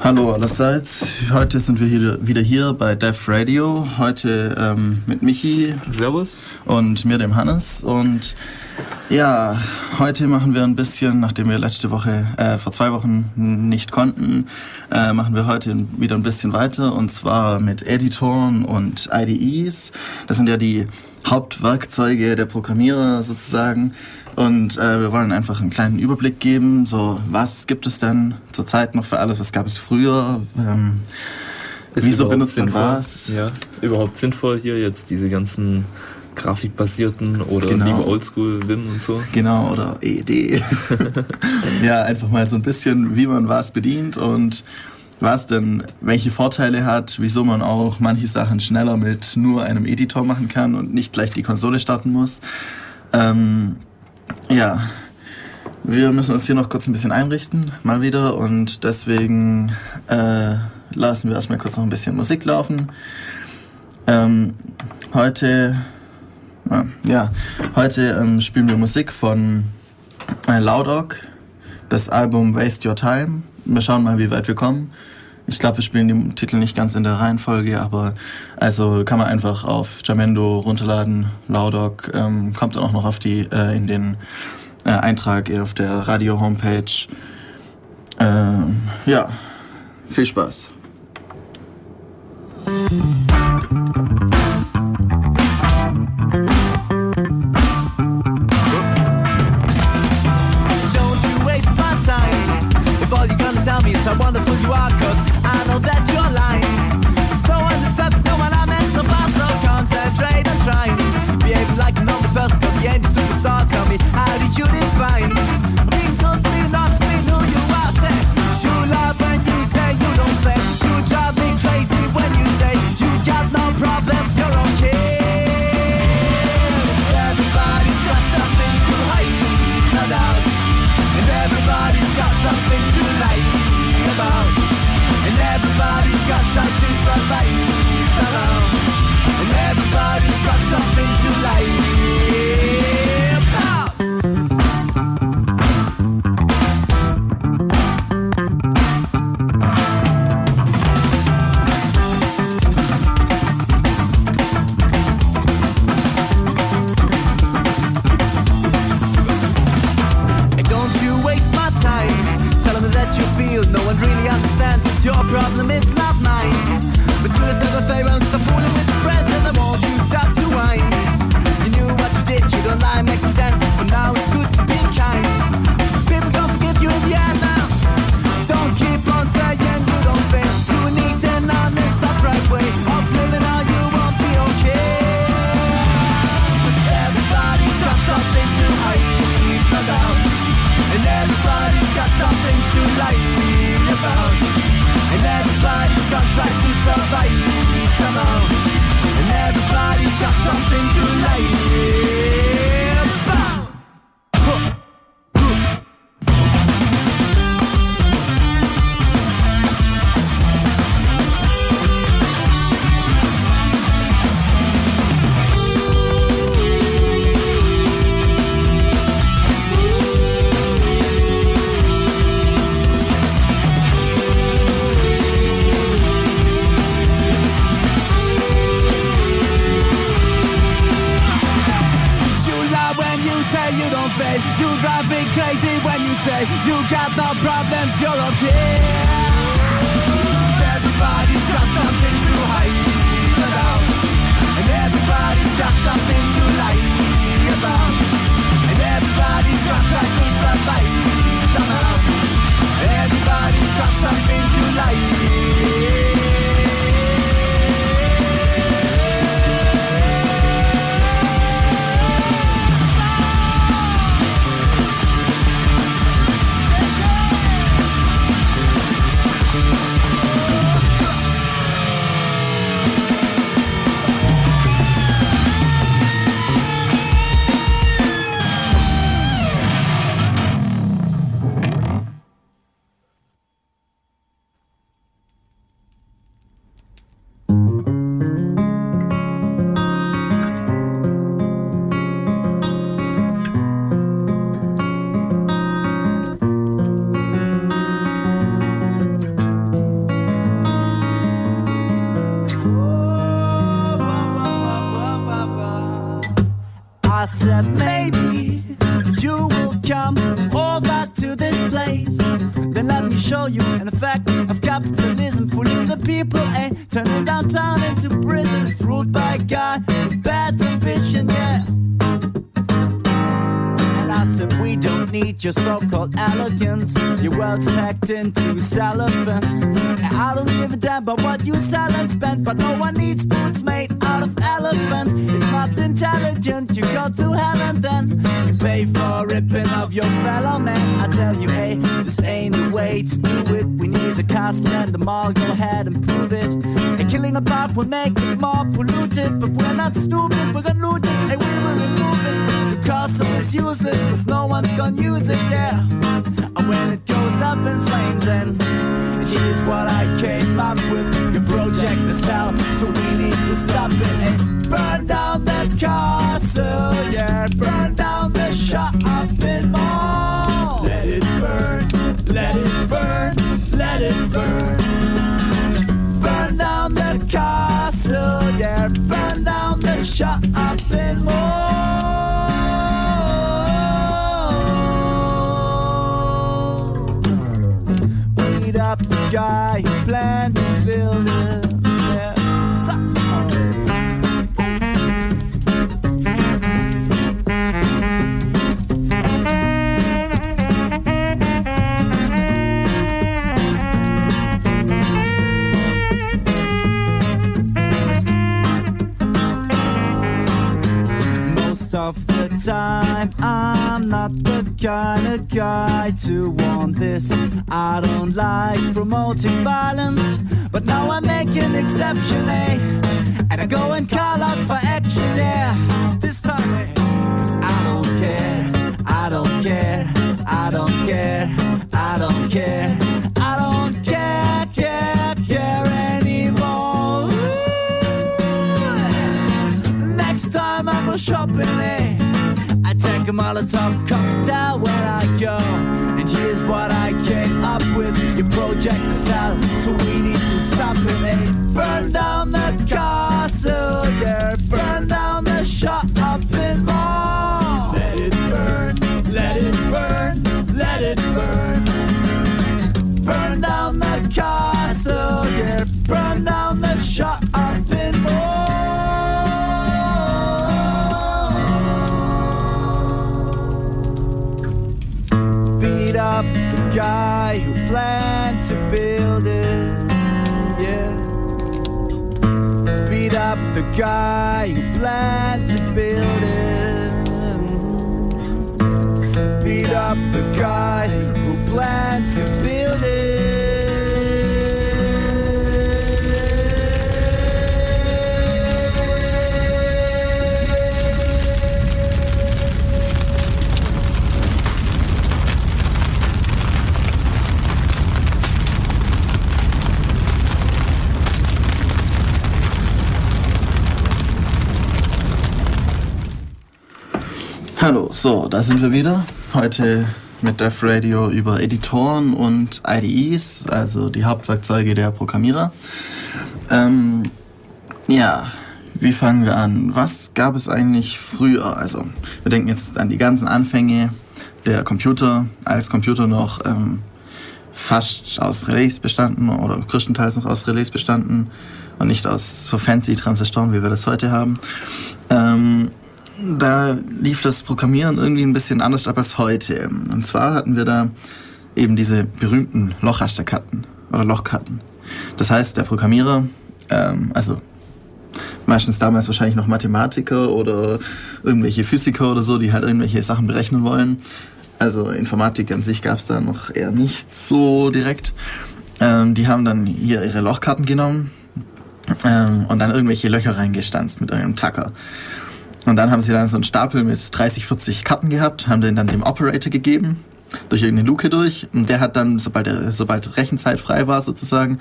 Hallo allerseits. Heute sind wir wieder hier bei Def Radio. Heute ähm, mit Michi. Servus. Und mir, dem Hannes. Und ja, heute machen wir ein bisschen, nachdem wir letzte Woche, äh, vor zwei Wochen nicht konnten, äh, machen wir heute wieder ein bisschen weiter. Und zwar mit Editoren und IDEs. Das sind ja die Hauptwerkzeuge der Programmierer sozusagen. Und äh, wir wollen einfach einen kleinen Überblick geben, so was gibt es denn zurzeit noch für alles, was gab es früher, ähm, wieso benutzt man was? Ja, überhaupt sinnvoll hier jetzt diese ganzen grafikbasierten oder genau. lieber Oldschool Wim und so. Genau, oder ED. ja, einfach mal so ein bisschen, wie man was bedient und was denn welche Vorteile hat, wieso man auch manche Sachen schneller mit nur einem Editor machen kann und nicht gleich die Konsole starten muss. Ähm, ja, wir müssen uns hier noch kurz ein bisschen einrichten, mal wieder. Und deswegen äh, lassen wir erstmal kurz noch ein bisschen Musik laufen. Ähm, heute, äh, ja, heute ähm, spielen wir Musik von äh, Loudog, das Album Waste Your Time. Wir schauen mal, wie weit wir kommen. Ich glaube, wir spielen den Titel nicht ganz in der Reihenfolge, aber also kann man einfach auf Jamendo runterladen. Laudog ähm, kommt dann auch noch auf die äh, in den äh, Eintrag auf der Radio Homepage. Ähm, ja, viel Spaß. Polluted, but we're not stupid. We're gonna loot it. Hey, we will remove it. The castle is useless, cause no one's gonna use it, yeah. Most of the time, I'm not the kind of guy to want this. I don't like promoting violence, but now I make an exception, eh? And I go and call out for action, yeah. This time, eh? Cause I don't care, I don't care, I don't care, I don't care, I don't care, care, shopping? I take a Molotov cocktail when I go. And here's what I came up with. Your project is hell, so we need to stop it, eh? Burn down the castle, yeah. Burn down the shopping mall. Let it burn, let it burn, let it burn. Burn down the castle, yeah. Burn down the shopping guy who planned to build it, yeah. Beat up the guy who planned to build it. Beat up the guy who planned to build it. Hallo, so, da sind wir wieder. Heute mit Def Radio über Editoren und IDEs, also die Hauptwerkzeuge der Programmierer. Ähm, ja, wie fangen wir an? Was gab es eigentlich früher? Also, wir denken jetzt an die ganzen Anfänge der Computer, als Computer noch ähm, fast aus Relais bestanden oder größtenteils noch aus Relais bestanden und nicht aus so fancy Transistoren, wie wir das heute haben. Ähm, da lief das Programmieren irgendwie ein bisschen anders ab als heute. Und zwar hatten wir da eben diese berühmten Lochrasterkarten oder Lochkarten. Das heißt, der Programmierer, ähm, also meistens damals wahrscheinlich noch Mathematiker oder irgendwelche Physiker oder so, die halt irgendwelche Sachen berechnen wollen. Also Informatik an sich gab es da noch eher nicht so direkt. Ähm, die haben dann hier ihre Lochkarten genommen ähm, und dann irgendwelche Löcher reingestanzt mit irgendeinem Tacker. Und dann haben sie dann so einen Stapel mit 30, 40 Karten gehabt, haben den dann dem Operator gegeben, durch irgendeine Luke durch. Und der hat dann, sobald, er, sobald Rechenzeit frei war sozusagen,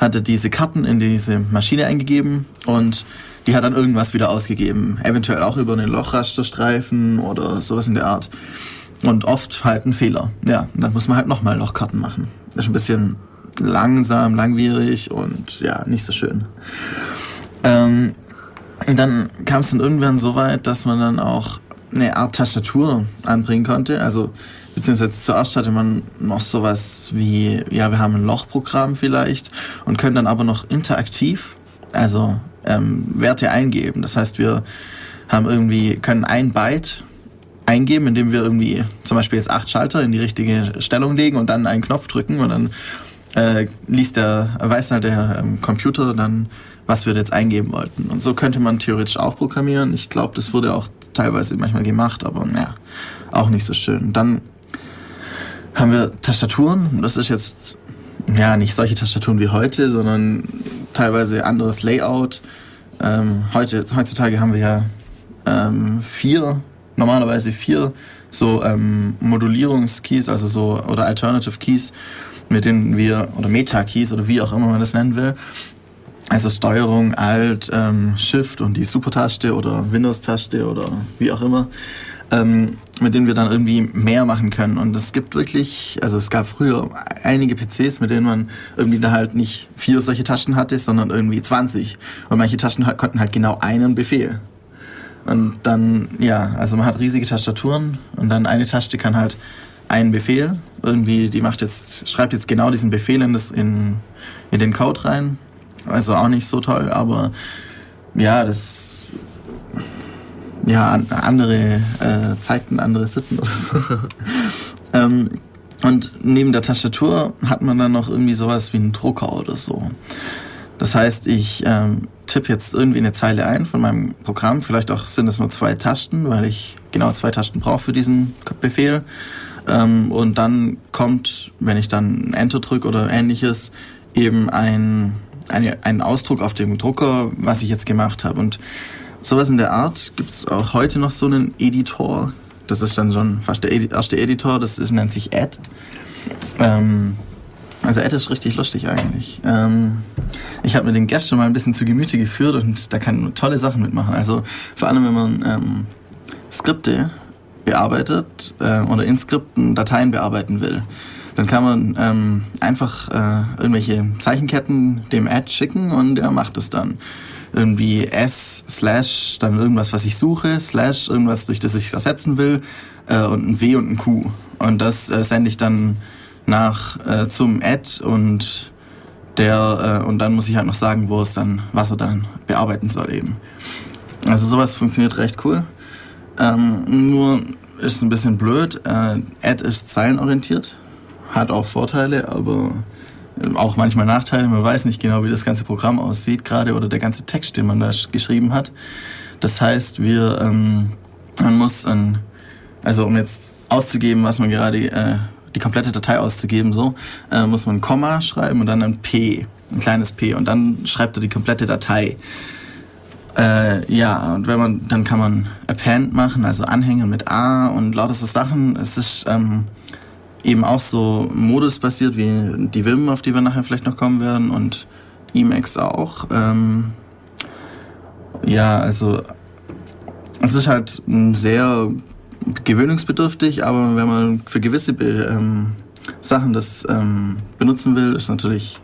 hat er diese Karten in diese Maschine eingegeben und die hat dann irgendwas wieder ausgegeben. Eventuell auch über einen Lochrasterstreifen oder sowas in der Art. Und oft halt ein Fehler. Ja, und dann muss man halt nochmal Lochkarten machen. Das ist ein bisschen langsam, langwierig und ja, nicht so schön. Ähm, und dann kam es dann irgendwann so weit, dass man dann auch eine Art Tastatur anbringen konnte. Also beziehungsweise zuerst hatte man noch sowas wie, ja, wir haben ein Lochprogramm vielleicht und können dann aber noch interaktiv, also ähm, Werte eingeben. Das heißt, wir haben irgendwie, können ein Byte eingeben, indem wir irgendwie zum Beispiel jetzt acht Schalter in die richtige Stellung legen und dann einen Knopf drücken und dann äh, liest der, weiß halt der ähm, Computer dann, was wir jetzt eingeben wollten. Und so könnte man theoretisch auch programmieren. Ich glaube, das wurde auch teilweise manchmal gemacht, aber naja, auch nicht so schön. Dann haben wir Tastaturen. Das ist jetzt ja nicht solche Tastaturen wie heute, sondern teilweise anderes Layout. Ähm, heute, heutzutage haben wir ja ähm, vier, normalerweise vier so ähm, Modulierungskeys, also so oder Alternative Keys, mit denen wir oder Meta-Keys oder wie auch immer man das nennen will. Also Steuerung, Alt, ähm, Shift und die Super-Taste oder Windows-Taste oder wie auch immer ähm, mit denen wir dann irgendwie mehr machen können. Und es gibt wirklich, also es gab früher einige PCs, mit denen man irgendwie da halt nicht vier solche Taschen hatte, sondern irgendwie 20. Und manche Taschen konnten halt genau einen Befehl. Und dann, ja, also man hat riesige Tastaturen und dann eine Taste kann halt einen Befehl, irgendwie, die macht jetzt, schreibt jetzt genau diesen Befehl in, das, in, in den Code rein. Also auch nicht so toll, aber ja, das ja, andere äh, Zeiten, andere Sitten oder so. ähm, und neben der Tastatur hat man dann noch irgendwie sowas wie einen Drucker oder so. Das heißt, ich ähm, tippe jetzt irgendwie eine Zeile ein von meinem Programm. Vielleicht auch sind es nur zwei Tasten, weil ich genau zwei Tasten brauche für diesen Befehl. Ähm, und dann kommt, wenn ich dann Enter drücke oder ähnliches, eben ein, eine, ein Ausdruck auf dem Drucker, was ich jetzt gemacht habe. Und Sowas in der Art gibt es auch heute noch so einen Editor. Das ist dann schon fast der erste Editor, das ist, nennt sich Ad. Ähm, also Ad ist richtig lustig eigentlich. Ähm, ich habe mir den gestern mal ein bisschen zu Gemüte geführt und da kann man tolle Sachen mitmachen. Also vor allem, wenn man ähm, Skripte bearbeitet äh, oder in Skripten Dateien bearbeiten will, dann kann man ähm, einfach äh, irgendwelche Zeichenketten dem Ad schicken und er macht es dann irgendwie S slash dann irgendwas, was ich suche, slash irgendwas, durch das ich es ersetzen will äh, und ein W und ein Q. Und das äh, sende ich dann nach äh, zum Ad und der äh, und dann muss ich halt noch sagen, wo es dann, was er dann bearbeiten soll eben. Also sowas funktioniert recht cool. Ähm, nur ist ein bisschen blöd. Äh, Ad ist zeilenorientiert, hat auch Vorteile, aber auch manchmal Nachteile. Man weiß nicht genau, wie das ganze Programm aussieht, gerade oder der ganze Text, den man da geschrieben hat. Das heißt, wir, ähm, man muss, ein, also um jetzt auszugeben, was man gerade, äh, die komplette Datei auszugeben, so, äh, muss man ein Komma schreiben und dann ein P, ein kleines P und dann schreibt er die komplette Datei. Äh, ja, und wenn man, dann kann man Append machen, also anhängen mit A und lauter so Sachen. Es ist, ähm, eben auch so modusbasiert wie die Vim, auf die wir nachher vielleicht noch kommen werden und Emacs auch. Ähm, ja, also es ist halt sehr gewöhnungsbedürftig, aber wenn man für gewisse ähm, Sachen das ähm, benutzen will, ist natürlich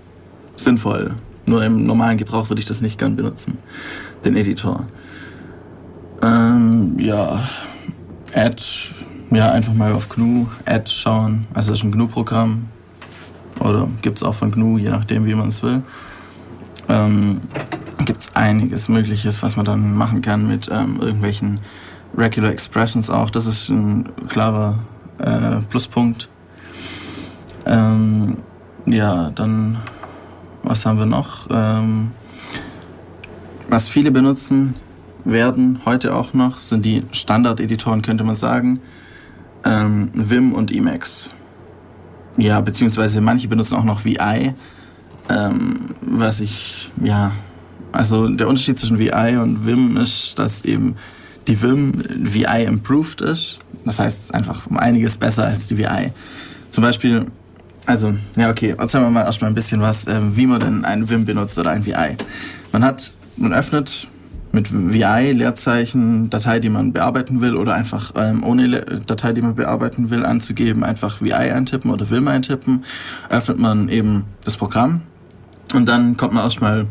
sinnvoll. Nur im normalen Gebrauch würde ich das nicht gern benutzen, den Editor. Ähm, ja, Add ja, einfach mal auf GNU Ad schauen. Also das ist ein GNU-Programm. Oder gibt es auch von GNU, je nachdem, wie man es will. Ähm, gibt es einiges Mögliches, was man dann machen kann mit ähm, irgendwelchen Regular Expressions auch. Das ist ein klarer äh, Pluspunkt. Ähm, ja, dann, was haben wir noch? Ähm, was viele benutzen werden, heute auch noch, sind die Standard-Editoren, könnte man sagen ähm, Vim und Emacs. Ja, beziehungsweise manche benutzen auch noch VI, ähm, was ich, ja, also der Unterschied zwischen VI und Vim ist, dass eben die Vim VI improved ist. Das heißt, einfach um einiges besser als die VI. Zum Beispiel, also, ja, okay, erzählen wir mal erstmal ein bisschen was, äh, wie man denn ein Vim benutzt oder ein VI. Man hat, man öffnet mit VI, Leerzeichen, Datei, die man bearbeiten will oder einfach ähm, ohne Le Datei, die man bearbeiten will, anzugeben, einfach VI eintippen oder Vim eintippen, öffnet man eben das Programm und dann kommt man erstmal,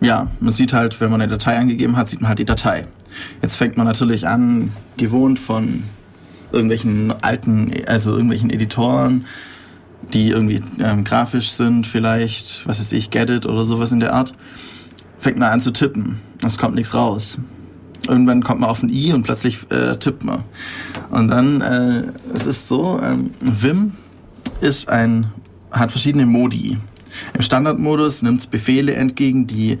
ja, man sieht halt, wenn man eine Datei angegeben hat, sieht man halt die Datei. Jetzt fängt man natürlich an, gewohnt von irgendwelchen alten, also irgendwelchen Editoren, die irgendwie ähm, grafisch sind, vielleicht, was weiß ich, Get It oder sowas in der Art, fängt man an zu tippen. Es kommt nichts raus. Irgendwann kommt man auf ein I und plötzlich äh, tippt man. Und dann, äh, es ist so, ähm, Vim ist ein, hat verschiedene Modi. Im Standardmodus nimmt es Befehle entgegen, die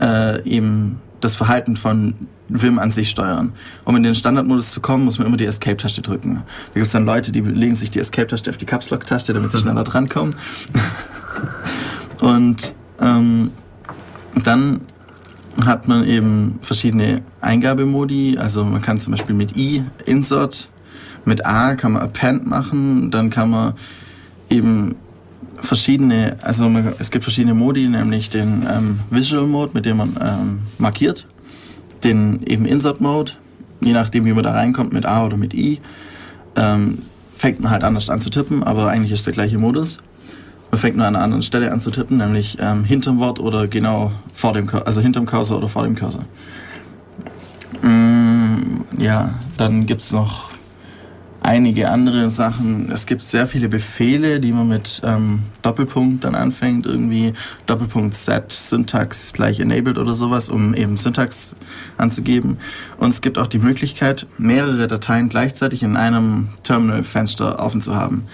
äh, eben das Verhalten von Vim an sich steuern. Um in den Standardmodus zu kommen, muss man immer die Escape-Taste drücken. Da gibt es dann Leute, die legen sich die Escape-Taste auf die Caps Lock-Taste, damit sie schneller drankommen. Und ähm, dann hat man eben verschiedene Eingabemodi. Also man kann zum Beispiel mit I Insert, mit A kann man Append machen, dann kann man eben verschiedene, also man, es gibt verschiedene Modi, nämlich den ähm, Visual Mode, mit dem man ähm, markiert, den eben Insert Mode, je nachdem wie man da reinkommt, mit A oder mit I, ähm, fängt man halt anders an zu tippen, aber eigentlich ist der gleiche Modus. Man fängt nur an einer anderen Stelle an zu tippen, nämlich ähm, hinterm Wort oder genau vor dem, also hinterm Cursor oder vor dem Cursor. Mm, ja, dann gibt es noch einige andere Sachen. Es gibt sehr viele Befehle, die man mit ähm, Doppelpunkt dann anfängt, irgendwie Doppelpunkt set Syntax gleich enabled oder sowas, um eben Syntax anzugeben. Und es gibt auch die Möglichkeit, mehrere Dateien gleichzeitig in einem Terminal-Fenster offen zu haben.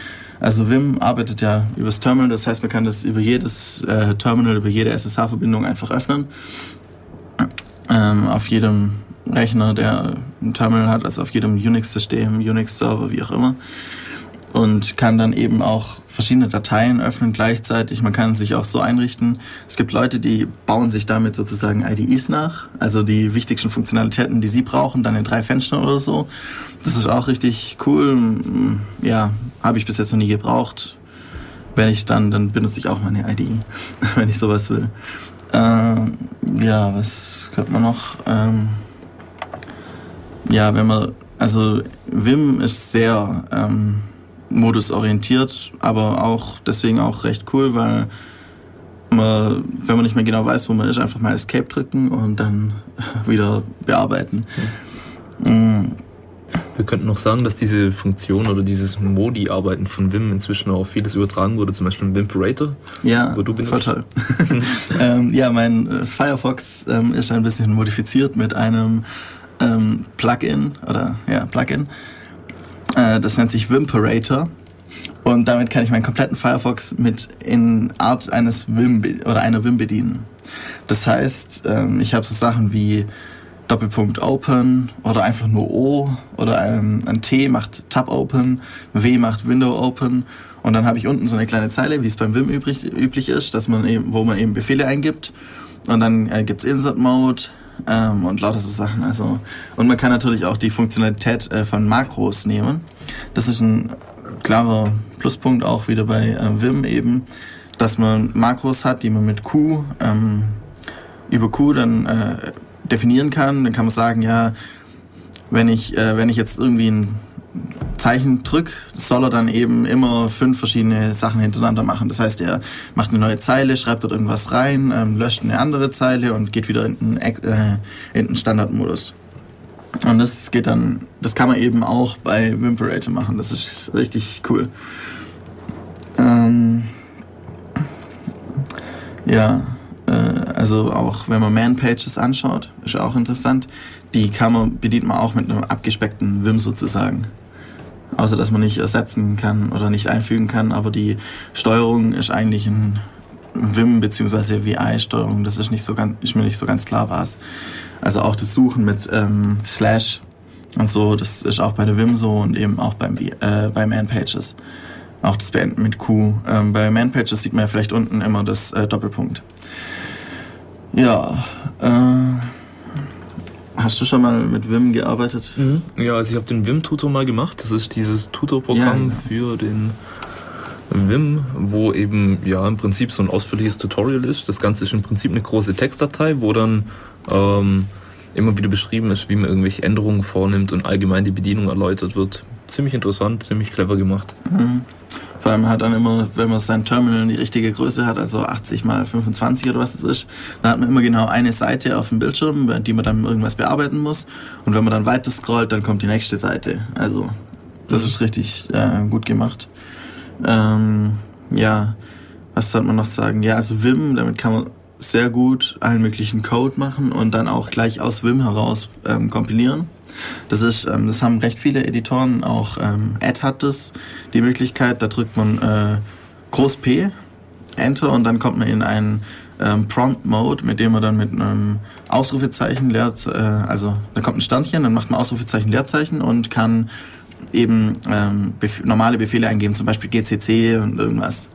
Also Vim arbeitet ja übers Terminal, das heißt, man kann das über jedes äh, Terminal, über jede SSH-Verbindung einfach öffnen. Ähm, auf jedem Rechner, der ein Terminal hat, also auf jedem Unix-System, Unix-Server, wie auch immer. Und kann dann eben auch verschiedene Dateien öffnen gleichzeitig. Man kann sich auch so einrichten. Es gibt Leute, die bauen sich damit sozusagen IDEs nach, also die wichtigsten Funktionalitäten, die sie brauchen, dann in drei Fenstern oder so. Das ist auch richtig cool. Ja, habe ich bis jetzt noch nie gebraucht. Wenn ich dann, dann benutze ich auch meine IDE, wenn ich sowas will. Ähm, ja, was könnte man noch? Ähm, ja, wenn man, also Vim ist sehr ähm, modusorientiert, aber auch deswegen auch recht cool, weil man, wenn man nicht mehr genau weiß, wo man ist, einfach mal Escape drücken und dann wieder bearbeiten. Mhm. Wir könnten noch sagen, dass diese Funktion oder dieses Modi-Arbeiten von Vim inzwischen auch vieles übertragen wurde, zum Beispiel im Vimperator. Ja, wo du benutzt. voll toll. ähm, ja, mein äh, Firefox ähm, ist ein bisschen modifiziert mit einem ähm, Plugin oder ja, Plugin. Äh, das nennt sich Wimperator. Und damit kann ich meinen kompletten Firefox mit in Art eines Vim oder einer Vim bedienen. Das heißt, ähm, ich habe so Sachen wie Doppelpunkt Open oder einfach nur O oder ähm, ein T macht Tab Open, W macht Window Open und dann habe ich unten so eine kleine Zeile, wie es beim Vim übrig, üblich ist, dass man eben, wo man eben Befehle eingibt und dann äh, gibt es Insert Mode, ähm, und lauter so Sachen. Also, und man kann natürlich auch die Funktionalität äh, von Makros nehmen. Das ist ein klarer Pluspunkt auch wieder bei äh, Vim eben, dass man Makros hat, die man mit Q ähm, über Q dann äh, definieren kann. Dann kann man sagen, ja, wenn ich, äh, wenn ich jetzt irgendwie ein Zeichen drück, soll er dann eben immer fünf verschiedene Sachen hintereinander machen. Das heißt, er macht eine neue Zeile, schreibt dort irgendwas rein, ähm, löscht eine andere Zeile und geht wieder in den, äh, in den Standardmodus. Und das geht dann, das kann man eben auch bei Wimperator machen. Das ist richtig cool. Ähm, ja, also auch wenn man Man-Pages anschaut, ist auch interessant. Die kann man, bedient man auch mit einem abgespeckten Vim sozusagen außer dass man nicht ersetzen kann oder nicht einfügen kann. Aber die Steuerung ist eigentlich ein Vim bzw. VI-Steuerung. Das ist, nicht so ganz, ist mir nicht so ganz klar, was. Also auch das Suchen mit ähm, Slash und so, das ist auch bei der Vim so und eben auch beim, äh, bei Man-Pages. Auch das Beenden mit Q. Ähm, bei Man-Pages sieht man ja vielleicht unten immer das äh, Doppelpunkt. Ja, äh, Hast du schon mal mit Vim gearbeitet? Mhm. Ja, also ich habe den Vim-Tutor mal gemacht. Das ist dieses Tutorprogramm ja, genau. für den Vim, wo eben ja im Prinzip so ein ausführliches Tutorial ist. Das Ganze ist im Prinzip eine große Textdatei, wo dann ähm, immer wieder beschrieben ist, wie man irgendwelche Änderungen vornimmt und allgemein die Bedienung erläutert wird. Ziemlich interessant, ziemlich clever gemacht. Mhm. Vor allem hat dann immer, wenn man sein Terminal die richtige Größe hat, also 80 mal 25 oder was das ist, dann hat man immer genau eine Seite auf dem Bildschirm, die man dann irgendwas bearbeiten muss. Und wenn man dann weiter scrollt, dann kommt die nächste Seite. Also das ist richtig äh, gut gemacht. Ähm, ja, was sollte man noch sagen? Ja, also Vim, damit kann man sehr gut allen möglichen Code machen und dann auch gleich aus Vim heraus ähm, kompilieren. Das ist, ähm, das haben recht viele Editoren, auch ähm, Ad hat das, die Möglichkeit, da drückt man äh, Groß P, Enter und dann kommt man in einen ähm, Prompt Mode, mit dem man dann mit einem Ausrufezeichen, Leer, äh, also da kommt ein Sternchen, dann macht man Ausrufezeichen, Leerzeichen und kann eben ähm, bef normale Befehle eingeben, zum Beispiel GCC und irgendwas.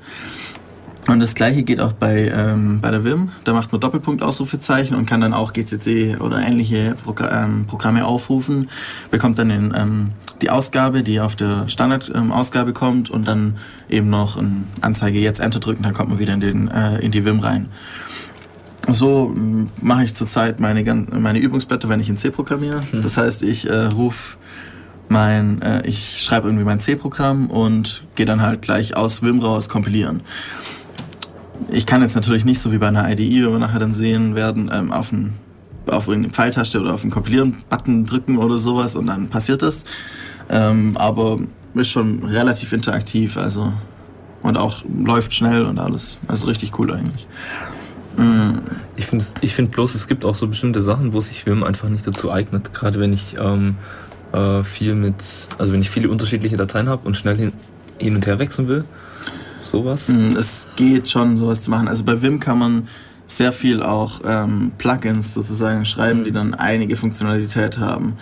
Und das gleiche geht auch bei, ähm, bei der Vim. Da macht man Doppelpunkt Ausrufezeichen und kann dann auch GCC oder ähnliche Progr ähm, Programme aufrufen. Bekommt dann den, ähm, die Ausgabe, die auf der Standardausgabe ähm, kommt und dann eben noch eine Anzeige jetzt Enter drücken, dann kommt man wieder in, den, äh, in die Vim rein. So ähm, mache ich zurzeit meine, meine Übungsblätter, wenn ich in C programmiere. Hm. Das heißt, ich äh, rufe mein, äh, ich schreibe irgendwie mein C-Programm und gehe dann halt gleich aus Vim raus kompilieren ich kann jetzt natürlich nicht so wie bei einer IDE, wenn wir nachher dann sehen werden, ähm, auf, einen, auf irgendeine Pfeiltaste oder auf den Kompilieren-Button drücken oder sowas und dann passiert das. Ähm, aber ist schon relativ interaktiv, also und auch läuft schnell und alles. Also richtig cool eigentlich. Mhm. Ich finde ich find bloß, es gibt auch so bestimmte Sachen, wo sich Vim einfach nicht dazu eignet. Gerade wenn ich ähm, äh, viel mit, also wenn ich viele unterschiedliche Dateien habe und schnell hin, hin und her wechseln will, sowas? Mm, es geht schon, sowas zu machen. Also bei Vim kann man sehr viel auch ähm, Plugins sozusagen schreiben, die dann einige Funktionalität haben.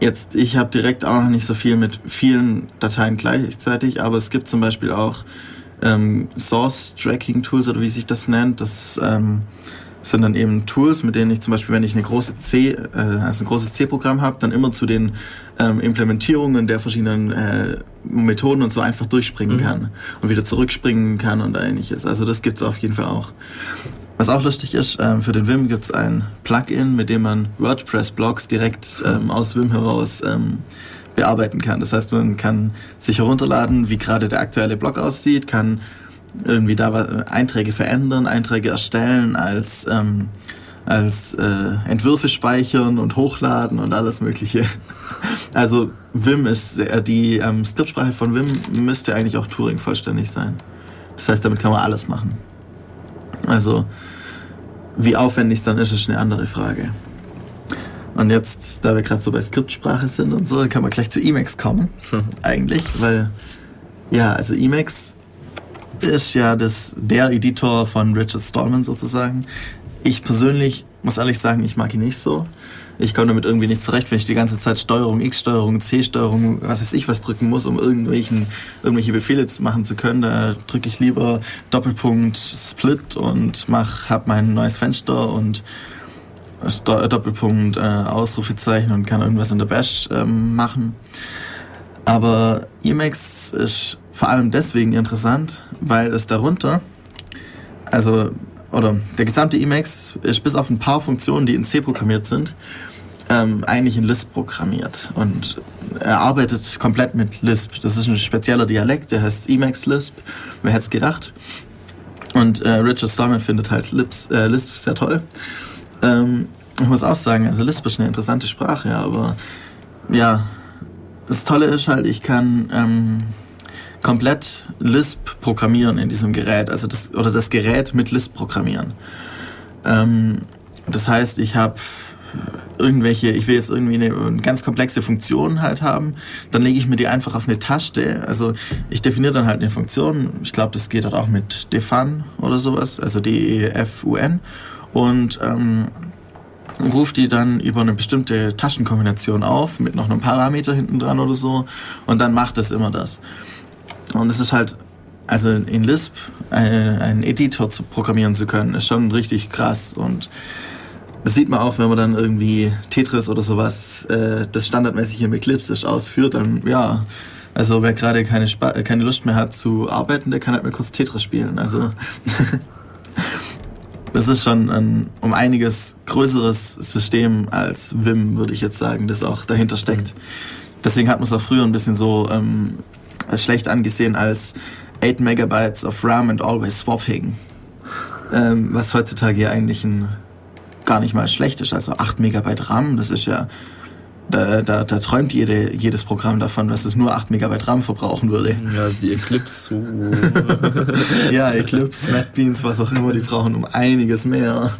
Jetzt, ich habe direkt auch noch nicht so viel mit vielen Dateien gleichzeitig, aber es gibt zum Beispiel auch ähm, Source Tracking Tools oder wie sich das nennt. Das ähm, sind dann eben Tools, mit denen ich zum Beispiel, wenn ich eine große C, äh, also ein großes C-Programm habe, dann immer zu den ähm, Implementierungen der verschiedenen äh, Methoden und so einfach durchspringen mhm. kann und wieder zurückspringen kann und ähnliches. Also das gibt es auf jeden Fall auch. Was auch lustig ist, ähm, für den Vim gibt es ein Plugin, mit dem man WordPress-Blogs direkt ähm, aus Vim heraus ähm, bearbeiten kann. Das heißt, man kann sich herunterladen, wie gerade der aktuelle Blog aussieht, kann irgendwie da Einträge verändern, Einträge erstellen, als, ähm, als äh, Entwürfe speichern und hochladen und alles Mögliche. Also Vim ist sehr, die ähm, Skriptsprache von Vim müsste eigentlich auch Turing vollständig sein. Das heißt, damit kann man alles machen. Also wie aufwendig es dann ist, ist eine andere Frage. Und jetzt, da wir gerade so bei Skriptsprache sind und so, dann kann man gleich zu Emacs kommen. Hm. Eigentlich, weil ja, also Emacs ist ja das, der Editor von Richard Stallman sozusagen. Ich persönlich muss ehrlich sagen, ich mag ihn nicht so. Ich komme damit irgendwie nicht zurecht, wenn ich die ganze Zeit Steuerung X, Steuerung C, Steuerung, was weiß ich, was drücken muss, um irgendwelchen, irgendwelche Befehle machen zu können. Da drücke ich lieber Doppelpunkt Split und mach, hab mein neues Fenster und Doppelpunkt äh, Ausrufezeichen und kann irgendwas in der Bash ähm, machen. Aber Emacs ist vor allem deswegen interessant, weil es darunter, also, oder der gesamte Emacs ist bis auf ein paar Funktionen, die in C programmiert sind, ähm, eigentlich in Lisp programmiert. Und er arbeitet komplett mit Lisp. Das ist ein spezieller Dialekt, der heißt Emacs Lisp. Wer hätte es gedacht? Und äh, Richard Stallman findet halt Lips, äh, Lisp sehr toll. Ähm, ich muss auch sagen, also Lisp ist eine interessante Sprache, aber ja, das Tolle ist halt, ich kann ähm, komplett Lisp programmieren in diesem Gerät, also das, oder das Gerät mit Lisp programmieren. Ähm, das heißt, ich habe irgendwelche, ich will jetzt irgendwie eine, eine, ganz komplexe Funktion halt haben, dann lege ich mir die einfach auf eine Taste. Also ich definiere dann halt eine Funktion. Ich glaube, das geht halt auch mit defun oder sowas, also D-E-F-U-N. Und ähm, rufe die dann über eine bestimmte Taschenkombination auf, mit noch einem Parameter hinten dran oder so. Und dann macht es immer das. Und es ist halt, also in Lisp einen, einen Editor zu programmieren zu können, ist schon richtig krass. Und das sieht man auch, wenn man dann irgendwie Tetris oder sowas, äh, das standardmäßig im Eclipse ist, ausführt, dann ja. Also wer gerade keine, keine Lust mehr hat zu arbeiten, der kann halt mal kurz Tetris spielen. Also das ist schon ein um einiges größeres System als Vim, würde ich jetzt sagen, das auch dahinter steckt. Mhm. Deswegen hat man es auch früher ein bisschen so ähm, als schlecht angesehen als 8 Megabytes of RAM and always swapping. Ähm, was heutzutage ja eigentlich ein, gar nicht mal schlecht ist. Also 8 Megabyte RAM, das ist ja, da, da, da träumt jede, jedes Programm davon, dass es nur 8 Megabyte RAM verbrauchen würde. Ja, also die Eclipse. So. ja, Eclipse, NetBeans, was auch immer, die brauchen um einiges mehr.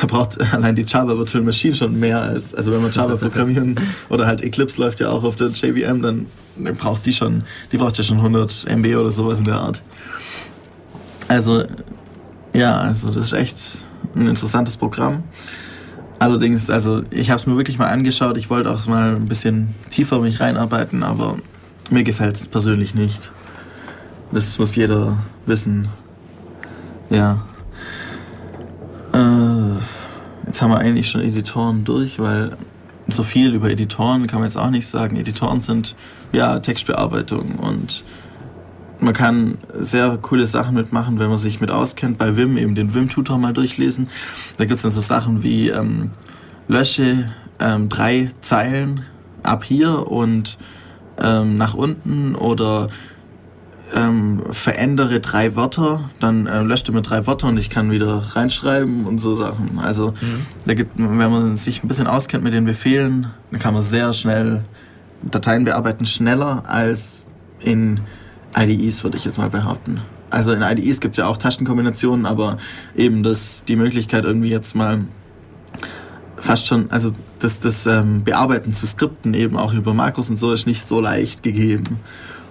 Da braucht allein die Java Virtual Machine schon mehr als, also wenn man Java programmieren oder halt Eclipse läuft ja auch auf der JVM, dann braucht die schon, die braucht ja schon 100 MB oder sowas in der Art. Also, ja, also das ist echt ein interessantes Programm. Allerdings, also ich habe es mir wirklich mal angeschaut. Ich wollte auch mal ein bisschen tiefer mich reinarbeiten, aber mir gefällt es persönlich nicht. Das muss jeder wissen. Ja. Äh, jetzt haben wir eigentlich schon Editoren durch, weil so viel über Editoren kann man jetzt auch nicht sagen. Editoren sind ja Textbearbeitung und man kann sehr coole Sachen mitmachen, wenn man sich mit auskennt. Bei Vim eben den Vim-Tutor mal durchlesen. Da gibt es dann so Sachen wie ähm, lösche ähm, drei Zeilen ab hier und ähm, nach unten oder ähm, verändere drei Wörter, dann äh, löscht er mir drei Wörter und ich kann wieder reinschreiben und so Sachen. Also mhm. da gibt, wenn man sich ein bisschen auskennt mit den Befehlen, dann kann man sehr schnell Dateien bearbeiten, schneller als in IDEs, würde ich jetzt mal behaupten. Also in IDEs gibt es ja auch Tastenkombinationen, aber eben das, die Möglichkeit irgendwie jetzt mal fast schon, also das, das ähm, Bearbeiten zu Skripten eben auch über Makros und so ist nicht so leicht gegeben.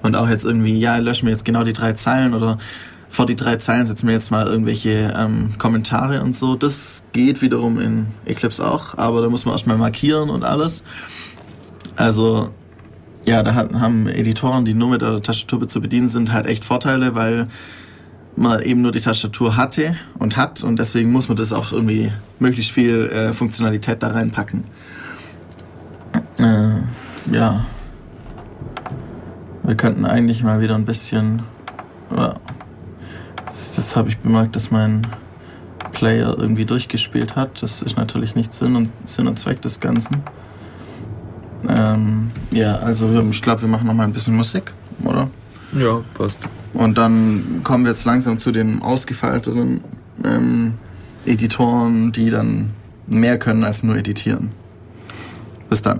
Und auch jetzt irgendwie, ja, löschen wir jetzt genau die drei Zeilen oder vor die drei Zeilen setzen wir jetzt mal irgendwelche ähm, Kommentare und so. Das geht wiederum in Eclipse auch, aber da muss man erstmal markieren und alles. Also ja, da haben Editoren, die nur mit der Tastatur zu bedienen sind, halt echt Vorteile, weil man eben nur die Tastatur hatte und hat und deswegen muss man das auch irgendwie möglichst viel äh, Funktionalität da reinpacken. Äh, ja. Wir könnten eigentlich mal wieder ein bisschen. Das, das habe ich bemerkt, dass mein Player irgendwie durchgespielt hat. Das ist natürlich nicht Sinn und, Sinn und Zweck des Ganzen. Ähm, ja, also ich glaube, wir machen noch mal ein bisschen Musik, oder? Ja, passt. Und dann kommen wir jetzt langsam zu den ausgefeilteren ähm, Editoren, die dann mehr können als nur editieren. Bis dann.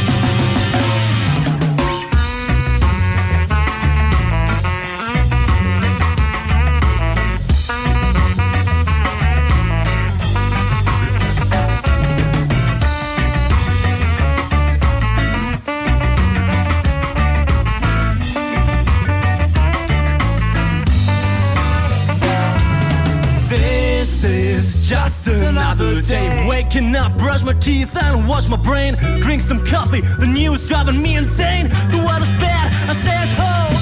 Cannot brush my teeth and wash my brain. Drink some coffee, the news driving me insane. The world is bad, I stay at home.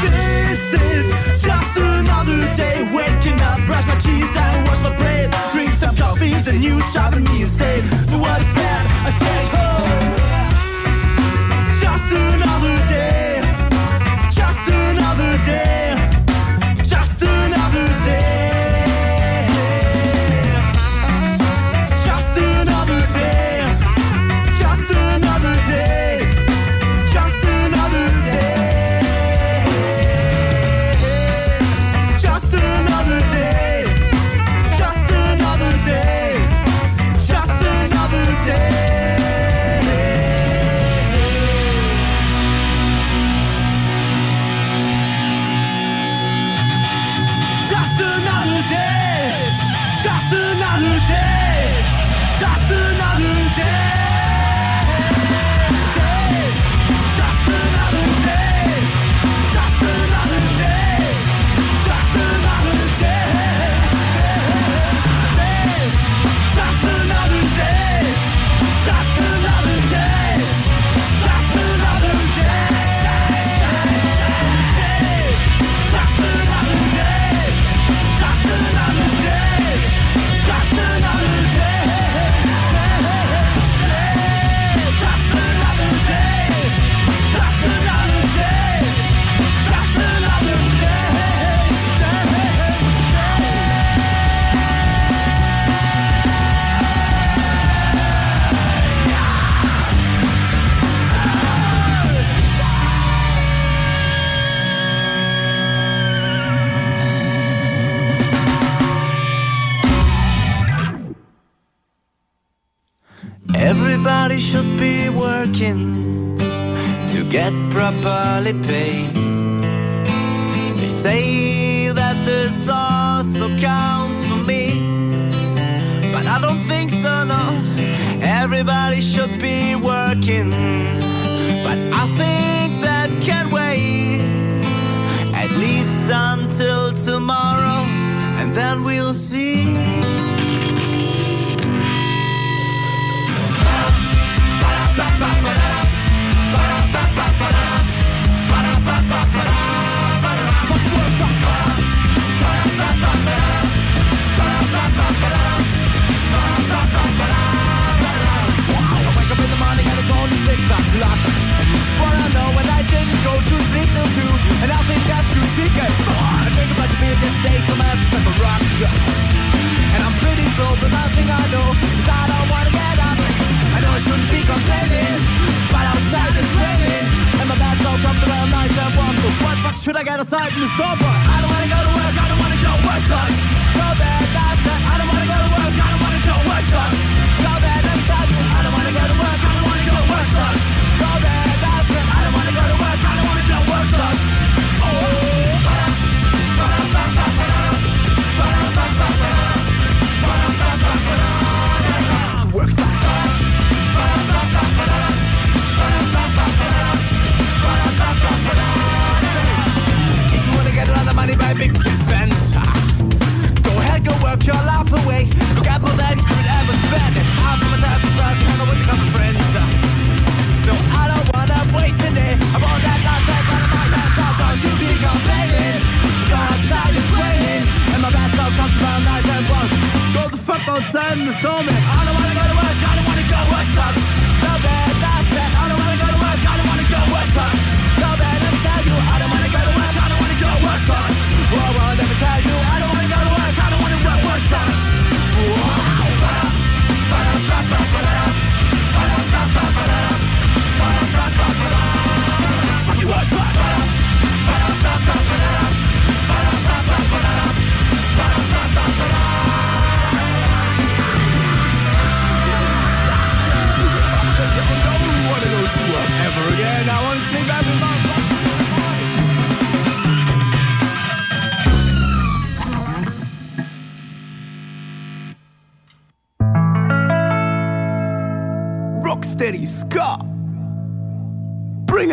This is just another day. Waking up, brush my teeth and wash my brain. Drink some coffee, the news driving me insane. The world is bad, I stay at home.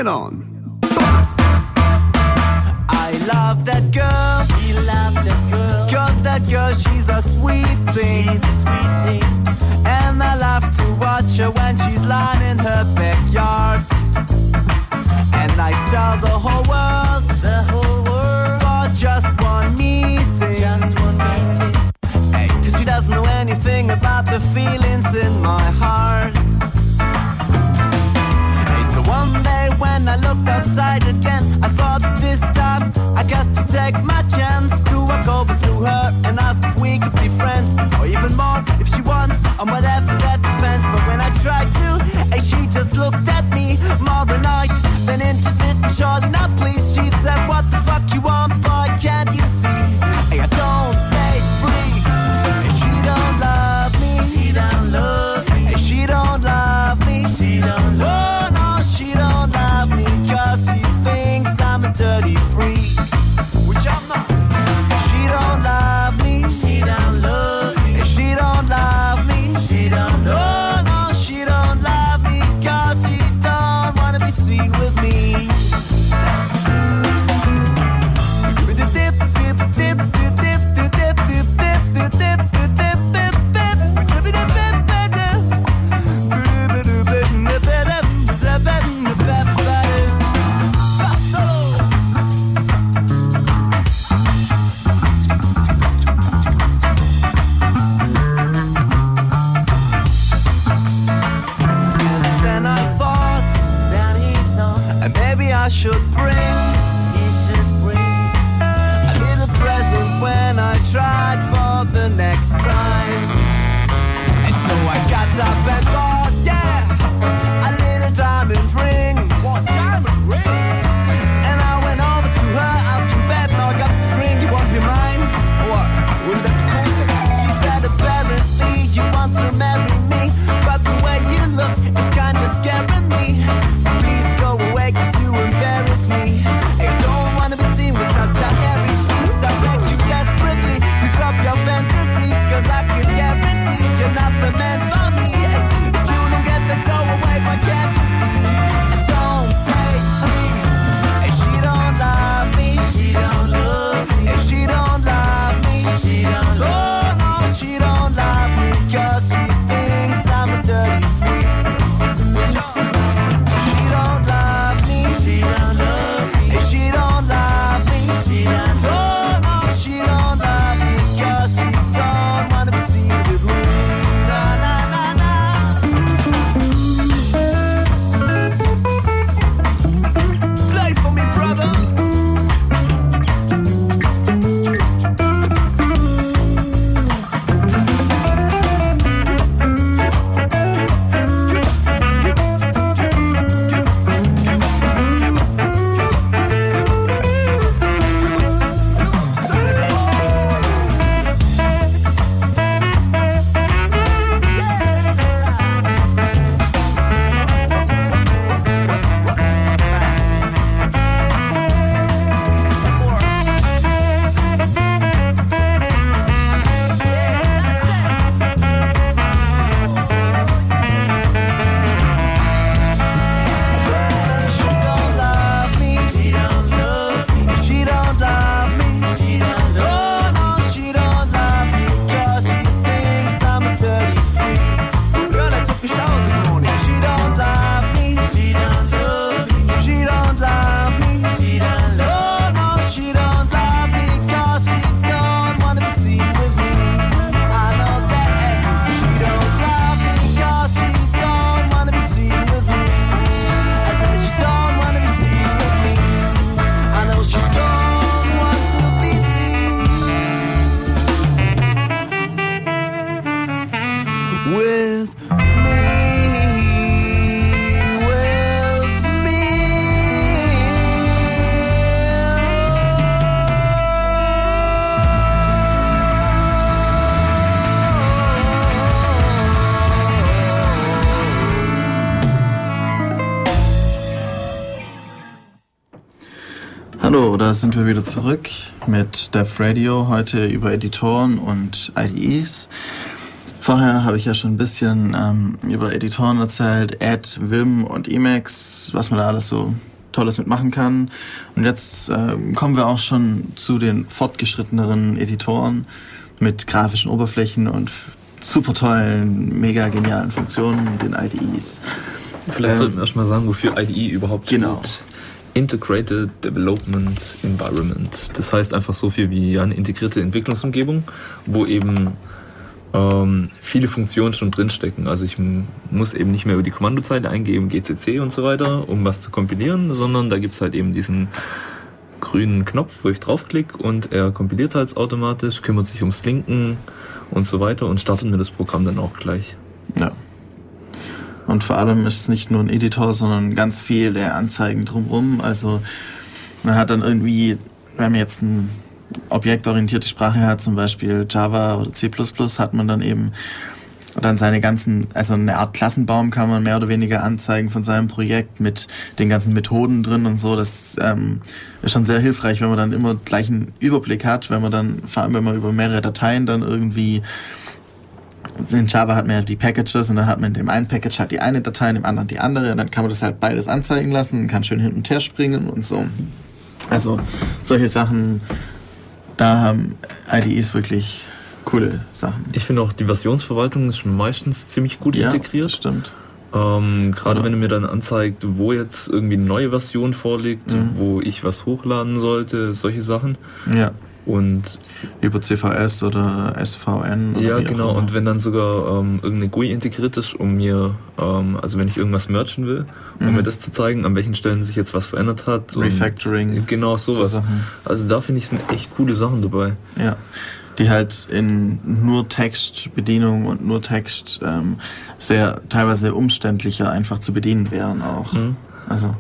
on. da sind wir wieder zurück mit Dev Radio, heute über Editoren und IDEs. Vorher habe ich ja schon ein bisschen ähm, über Editoren erzählt, Ad, Vim und Emacs, was man da alles so Tolles mitmachen kann. Und jetzt äh, kommen wir auch schon zu den fortgeschritteneren Editoren mit grafischen Oberflächen und super tollen, mega genialen Funktionen, den IDEs. Vielleicht ähm, sollten wir erstmal sagen, wofür IDE überhaupt genau. steht. Integrated Development Environment. Das heißt einfach so viel wie eine integrierte Entwicklungsumgebung, wo eben ähm, viele Funktionen schon drinstecken. Also ich muss eben nicht mehr über die Kommandozeile eingeben, GCC und so weiter, um was zu kompilieren, sondern da gibt es halt eben diesen grünen Knopf, wo ich draufklicke und er kompiliert halt automatisch, kümmert sich ums Linken und so weiter und startet mir das Programm dann auch gleich. Und vor allem ist es nicht nur ein Editor, sondern ganz viele Anzeigen drumherum. Also man hat dann irgendwie, wenn man jetzt eine objektorientierte Sprache hat, zum Beispiel Java oder C++, hat man dann eben dann seine ganzen, also eine Art Klassenbaum kann man mehr oder weniger anzeigen von seinem Projekt mit den ganzen Methoden drin und so. Das ähm, ist schon sehr hilfreich, wenn man dann immer gleich einen Überblick hat, wenn man dann, vor allem wenn man über mehrere Dateien dann irgendwie in Java hat man ja die Packages und dann hat man in dem einen Package halt die eine Datei, in dem anderen die andere und dann kann man das halt beides anzeigen lassen und kann schön hin und her springen und so. Also solche Sachen, da haben IDEs wirklich coole Sachen. Ich finde auch die Versionsverwaltung ist meistens ziemlich gut ja, integriert. stimmt. Ähm, Gerade Ja. wenn er mir dann anzeigt, wo jetzt irgendwie eine neue Version vorliegt, Mhm. wo ich was hochladen sollte, solche Sachen. Ja, Und über CVS oder SVN. Oder ja, genau. Und wenn dann sogar ähm, irgendeine GUI integriert ist, um mir, ähm, also wenn ich irgendwas merchen will, um Mhm. mir das zu zeigen, an welchen Stellen sich jetzt was verändert hat. Refactoring, Genau, so sowas. Sachen. also da finde ich, sind echt coole Sachen dabei. Ja, die halt in nur Textbedienung und nur Text ähm, sehr teilweise umständlicher einfach zu bedienen wären auch. Mhm. Also,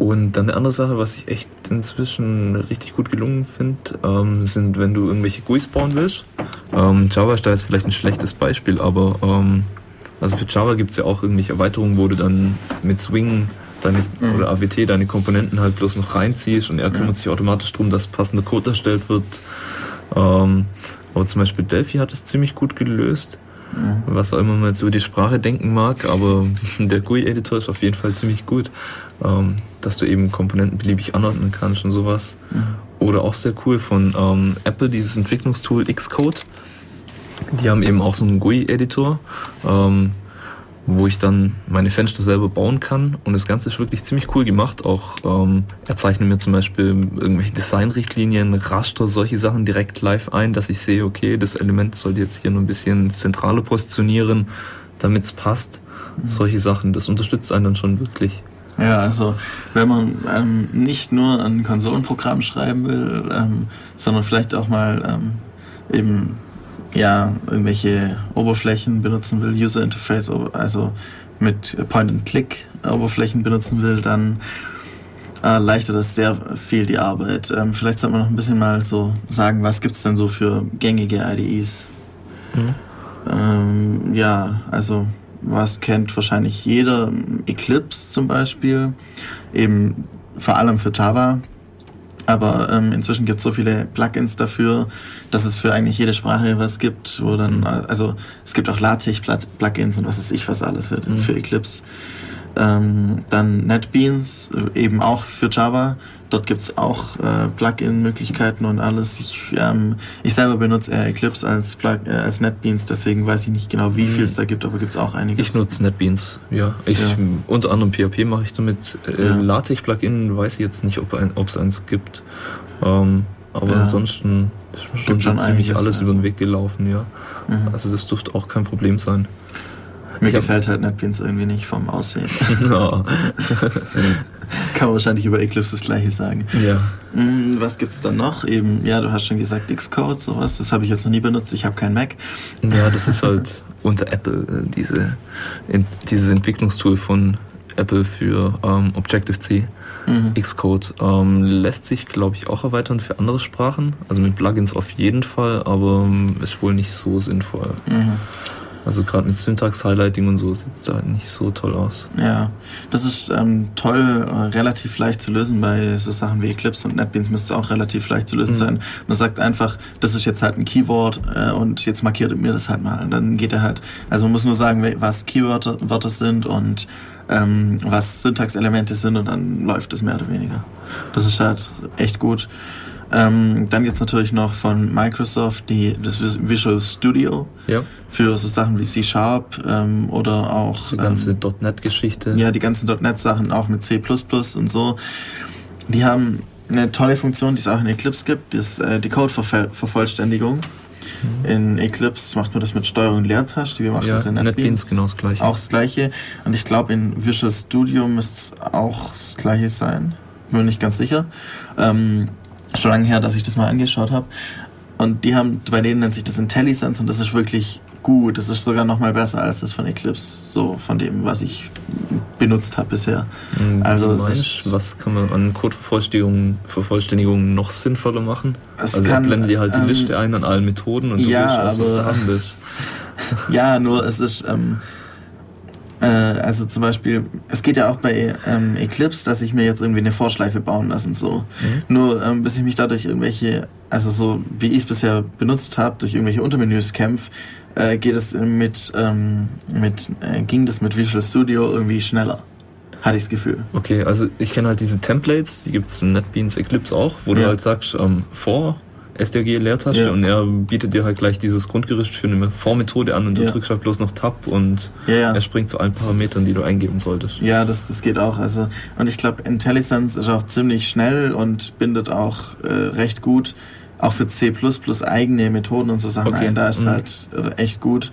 Und dann eine andere Sache, was ich echt inzwischen richtig gut gelungen finde, ähm, sind, wenn du irgendwelche GUIs bauen willst. Ähm, Java ist da jetzt vielleicht ein schlechtes Beispiel, aber ähm, also für Java gibt es ja auch irgendwelche Erweiterungen, wo du dann mit Swing deine, Mhm. oder AWT deine Komponenten halt bloß noch reinziehst und er kümmert Ja. sich automatisch darum, dass passender Code erstellt wird. Ähm, aber zum Beispiel Delphi hat es ziemlich gut gelöst. Ja. Was auch immer man jetzt über die Sprache denken mag, aber der GUI-Editor ist auf jeden Fall ziemlich gut, ähm, dass du eben Komponenten beliebig anordnen kannst und sowas. Mhm. Oder auch sehr cool von ähm, Apple, dieses Entwicklungstool Xcode. Die haben eben auch so einen GUI-Editor, ähm, wo ich dann meine Fenster selber bauen kann. Und das Ganze ist wirklich ziemlich cool gemacht. Auch ähm, er zeichnet mir zum Beispiel irgendwelche Designrichtlinien, Raster, solche Sachen direkt live ein, dass ich sehe, okay, das Element sollte jetzt hier nur ein bisschen zentraler positionieren, damit es passt. Solche Sachen, das unterstützt einen dann schon wirklich. Ja, also wenn man ähm, nicht nur ein Konsolenprogramm schreiben will, ähm, sondern vielleicht auch mal ähm, eben ja irgendwelche Oberflächen benutzen will, User Interface, also mit Point-and-Click-Oberflächen benutzen will, dann äh, erleichtert das sehr viel die Arbeit. Ähm, vielleicht sollte man noch ein bisschen mal so sagen, was gibt's denn so für gängige IDEs? Ähm, ja, also was kennt wahrscheinlich jeder? Eclipse zum Beispiel, eben vor allem für Java. Aber ähm, inzwischen gibt es so viele Plugins dafür, dass es für eigentlich jede Sprache was gibt, wo dann, Mhm. also es gibt auch LaTeX-Plugins und was weiß ich was alles für, Mhm. für Eclipse. Ähm, dann NetBeans, äh, eben auch für Java. Dort gibt es auch äh, Plugin-Möglichkeiten und alles. Ich, ähm, ich selber benutze eher Eclipse als, Plug äh, als NetBeans, deswegen weiß ich nicht genau, wie Mhm. viel es da gibt, aber gibt es auch einiges. Ich nutze NetBeans, ja. Ich, Ja. Unter anderem PHP mache ich damit. Äh, Ja. LaTeX-Plugin weiß ich jetzt nicht, ob ein- es eins gibt. Ähm, aber Ja. ansonsten ist schon, schon ziemlich alles über den also. Weg gelaufen, ja. Mhm. Also das dürfte auch kein Problem sein. Mir gefällt halt NetBeans irgendwie nicht vom Aussehen. ja. Kann man wahrscheinlich über Eclipse das gleiche sagen. ja. Hm, Was gibt's dann noch? Eben, ja, du hast schon gesagt Xcode, sowas. Das habe ich jetzt noch nie benutzt. Ich habe keinen Mac. Ja, das ist halt unter Apple äh, diese, dieses Entwicklungstool von Apple für ähm, Objective-C. Mhm. Xcode ähm, lässt sich, glaube ich, auch erweitern für andere Sprachen. Also mit Plugins auf jeden Fall, aber ähm, ist wohl nicht so sinnvoll. Mhm. Also gerade mit Syntax-Highlighting und so sieht es da halt nicht so toll aus. Ja, das ist ähm, toll, äh, relativ leicht zu lösen bei so Sachen wie Eclipse und NetBeans müsste auch relativ leicht zu lösen Mhm. sein. Man sagt einfach, das ist jetzt halt ein Keyword äh, und jetzt markiert er mir das halt mal. Und dann geht er halt, also man muss nur sagen, was Keywörter Wörter sind und ähm, was Syntaxelemente sind und dann läuft es mehr oder weniger. Das ist halt echt gut. Ähm, dann gibt es natürlich noch von Microsoft die, das Visual Studio Ja. für so Sachen wie C Sharp ähm, oder auch Die ganze ähm, .NET-Geschichte. ja, die ganzen .NET-Sachen auch mit C++ und so. Die haben eine tolle Funktion, die es auch in Eclipse gibt, das ist äh, die Code-Vervollständigung. In Eclipse macht man das mit Steuerung und Leertaste, wie macht man Ja, das in NetBeans NetBeans? genau das gleiche. Auch das gleiche. Und ich glaube, in Visual Studio müsste es auch das gleiche sein. Bin mir nicht ganz sicher. Ähm, schon lange her, dass ich das mal angeschaut habe. Und die haben, bei denen nennt sich das IntelliSense und das ist wirklich gut. Das ist sogar noch mal besser als das von Eclipse, so von dem, was ich benutzt habe bisher. Mhm, Also meinst, was kann man an Codevervollständigung Vervollständigung noch sinnvoller machen? Also kann, er blendet dir halt die ähm, Liste ein an allen Methoden und du ja, willst was, was aber- du haben willst. Ja, nur es ist, ähm, äh, also zum Beispiel, es geht ja auch bei ähm, Eclipse, dass ich mir jetzt irgendwie eine Vorschleife bauen lasse und so. Mhm. Nur ähm, bis ich mich dadurch irgendwelche, also so wie ich es bisher benutzt habe, durch irgendwelche Untermenüs kämpfe, äh, geht es mit, ähm, mit äh, ging das mit Visual Studio irgendwie schneller. Hatte ich das Gefühl. Okay, also ich kenne halt diese Templates, die gibt es in NetBeans Eclipse auch, wo du Ja. halt sagst, ähm, vor SDRG Leertaste Ja. und er bietet dir halt gleich dieses Grundgerüst für eine Vormethode an und du Ja. drückst halt bloß noch Tab und Ja, er springt zu allen Parametern, die du eingeben solltest. Ja, das, das geht auch. Also, und ich glaube, IntelliSense ist auch ziemlich schnell und bindet auch äh, recht gut auch für C eigene Methoden und so Sachen Okay, ein. Da ist mhm. halt äh, echt gut.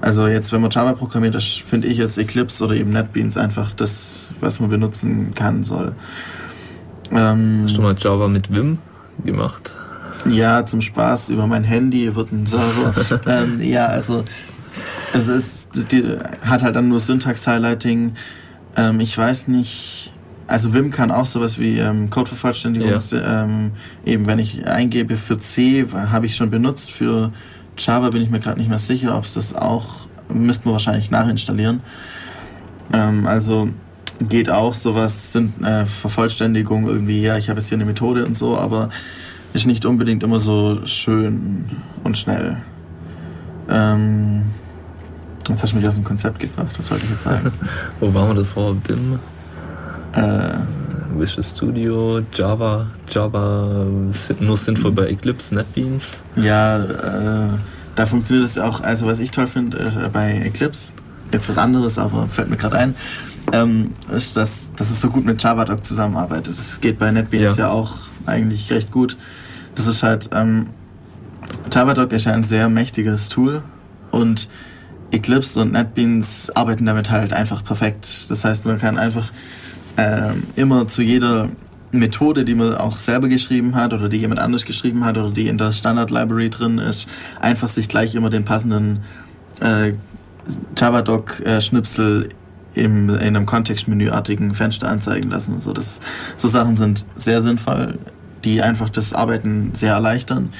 Also jetzt, wenn man Java programmiert, das finde ich jetzt Eclipse oder eben NetBeans einfach das, was man benutzen kann soll. Ähm, Hast du mal Java mit Vim gemacht? Ja, zum Spaß über mein Handy wird ein Server. ähm, ja, also es ist, die, hat halt dann nur Syntax-Highlighting. Ähm, ich weiß nicht, also Vim kann auch sowas wie ähm, Codevervollständigung. Ähm, eben wenn ich eingebe für C, habe ich schon benutzt. Für Java bin ich mir gerade nicht mehr sicher, ob es das auch, müssten wir wahrscheinlich nachinstallieren. Ähm, also geht auch sowas, sind äh, Vervollständigung irgendwie, ja, ich habe jetzt hier eine Methode und so, aber ist nicht unbedingt immer so schön und schnell. Ähm, jetzt hast du mich aus dem Konzept gebracht, was wollte ich jetzt sagen? Wo waren wir davor? Vim, äh, Visual Studio, Java, Java nur sinnvoll bei Eclipse, NetBeans. ja, äh, da funktioniert es ja auch, also was ich toll finde äh, bei Eclipse, jetzt was anderes, aber fällt mir gerade ein, ähm, ist, dass, dass es so gut mit Javadoc zusammenarbeitet. Das geht bei NetBeans ja, Ja. auch eigentlich recht gut. Das ist halt, ähm, Javadoc ist ja ein sehr mächtiges Tool und Eclipse und NetBeans arbeiten damit halt einfach perfekt. Das heißt, man kann einfach ähm, immer zu jeder Methode, die man auch selber geschrieben hat oder die jemand anders geschrieben hat oder die in der Standard Library drin ist, einfach sich gleich immer den passenden äh, Javadoc-Schnipsel im, in einem kontextmenüartigen Fenster anzeigen lassen. Und so, das, so Sachen sind sehr sinnvoll, die einfach das Arbeiten sehr erleichtern.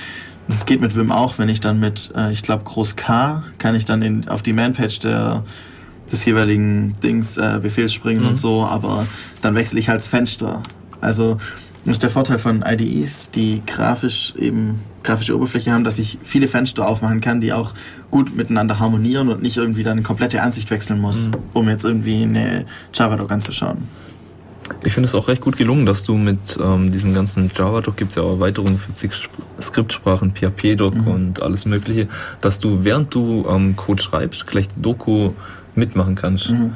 Das geht mit Vim auch, wenn ich dann mit, äh, ich glaube, Groß K kann ich dann in, auf die Manpage der, des jeweiligen Dings äh, Befehls springen Mhm. und so, aber dann wechsle ich halt das Fenster. Also das ist der Vorteil von IDEs, die grafisch eben grafische Oberfläche haben, dass ich viele Fenster aufmachen kann, die auch gut miteinander harmonieren und nicht irgendwie dann eine komplette Ansicht wechseln muss, Mhm. um jetzt irgendwie eine Javadoc anzuschauen. Ich finde es auch recht gut gelungen, dass du mit ähm, diesen ganzen Java-Doc gibt es ja auch Erweiterungen für zig Sp- Skriptsprachen, PHP-Doc Mhm. und alles mögliche, dass du während du ähm, Code schreibst, gleich die Doku mitmachen kannst. Mhm.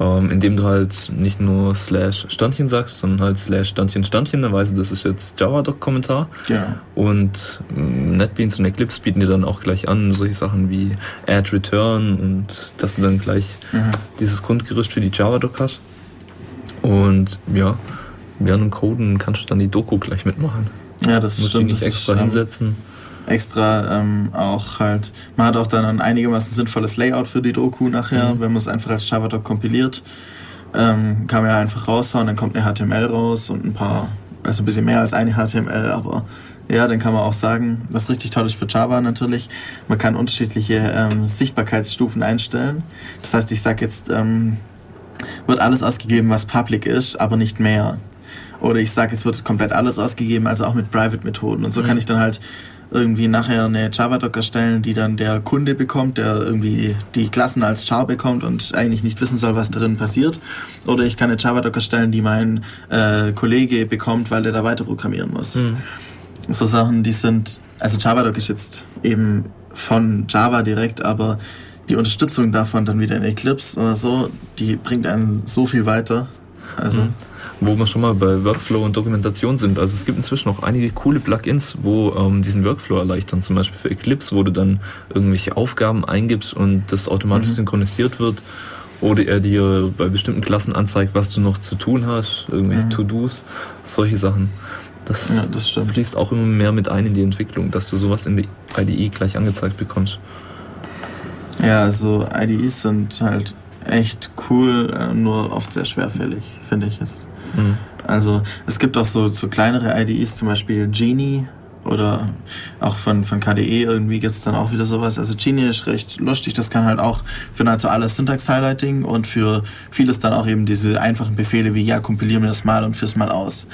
Ähm, indem du halt nicht nur slash Standchen sagst, sondern halt slash Standchen Standchen, dann weißt du, das ist jetzt Java-Doc-Kommentar. Genau. Und ähm, NetBeans und Eclipse bieten dir dann auch gleich an, solche Sachen wie Add Return und dass du dann gleich Mhm. dieses Grundgerüst für die Java-Doc hast. Und ja, während dem Coden kannst du dann die Doku gleich mitmachen. Ja, das musst dich stimmt. nicht Das extra ist, ähm, hinsetzen. extra ähm, auch halt, man hat auch dann ein einigermaßen sinnvolles Layout für die Doku nachher, Mhm. wenn man es einfach als Javadoc kompiliert. Ähm, kann man ja einfach raushauen, dann kommt eine HTML raus und ein paar, also ein bisschen mehr als eine HTML, aber ja, dann kann man auch sagen, was richtig toll ist für Java natürlich, man kann unterschiedliche ähm, Sichtbarkeitsstufen einstellen. Das heißt, ich sage jetzt, ähm, wird alles ausgegeben, was public ist, aber nicht mehr. Oder ich sage, es wird komplett alles ausgegeben, also auch mit Private-Methoden. Und so Mhm. kann ich dann halt irgendwie nachher eine Java-Doc erstellen, die dann der Kunde bekommt, der irgendwie die Klassen als Char bekommt und eigentlich nicht wissen soll, was darin passiert. Oder ich kann eine Java-Doc erstellen, die mein äh, Kollege bekommt, weil der da weiter programmieren muss. Mhm. so Sachen, die sind, also Javadoc ist jetzt eben von Java direkt, aber die Unterstützung davon dann wieder in Eclipse oder so, die bringt einen so viel weiter. Also. Mhm. Wo wir schon mal bei Workflow und Dokumentation sind. Also es gibt inzwischen auch einige coole Plugins, wo ähm, diesen Workflow erleichtern. Zum Beispiel für Eclipse, wo du dann irgendwelche Aufgaben eingibst und das automatisch mhm. synchronisiert wird. Oder er dir bei bestimmten Klassen anzeigt, was du noch zu tun hast, irgendwelche mhm. To-Dos, solche Sachen. Das, ja, das fließt auch immer mehr mit ein in die Entwicklung, dass du sowas in die IDE gleich angezeigt bekommst. Ja, also IDEs sind halt echt cool, äh, nur oft sehr schwerfällig, finde ich es. Mhm. Also es gibt auch so, so kleinere IDEs, zum Beispiel Genie oder auch von, von KDE irgendwie gibt es dann auch wieder sowas. Also Genie ist recht lustig, das kann halt auch für nahezu alles Syntax-Highlighting und für vieles dann auch eben diese einfachen Befehle wie ja, kompilier mir das mal und führ's mal aus.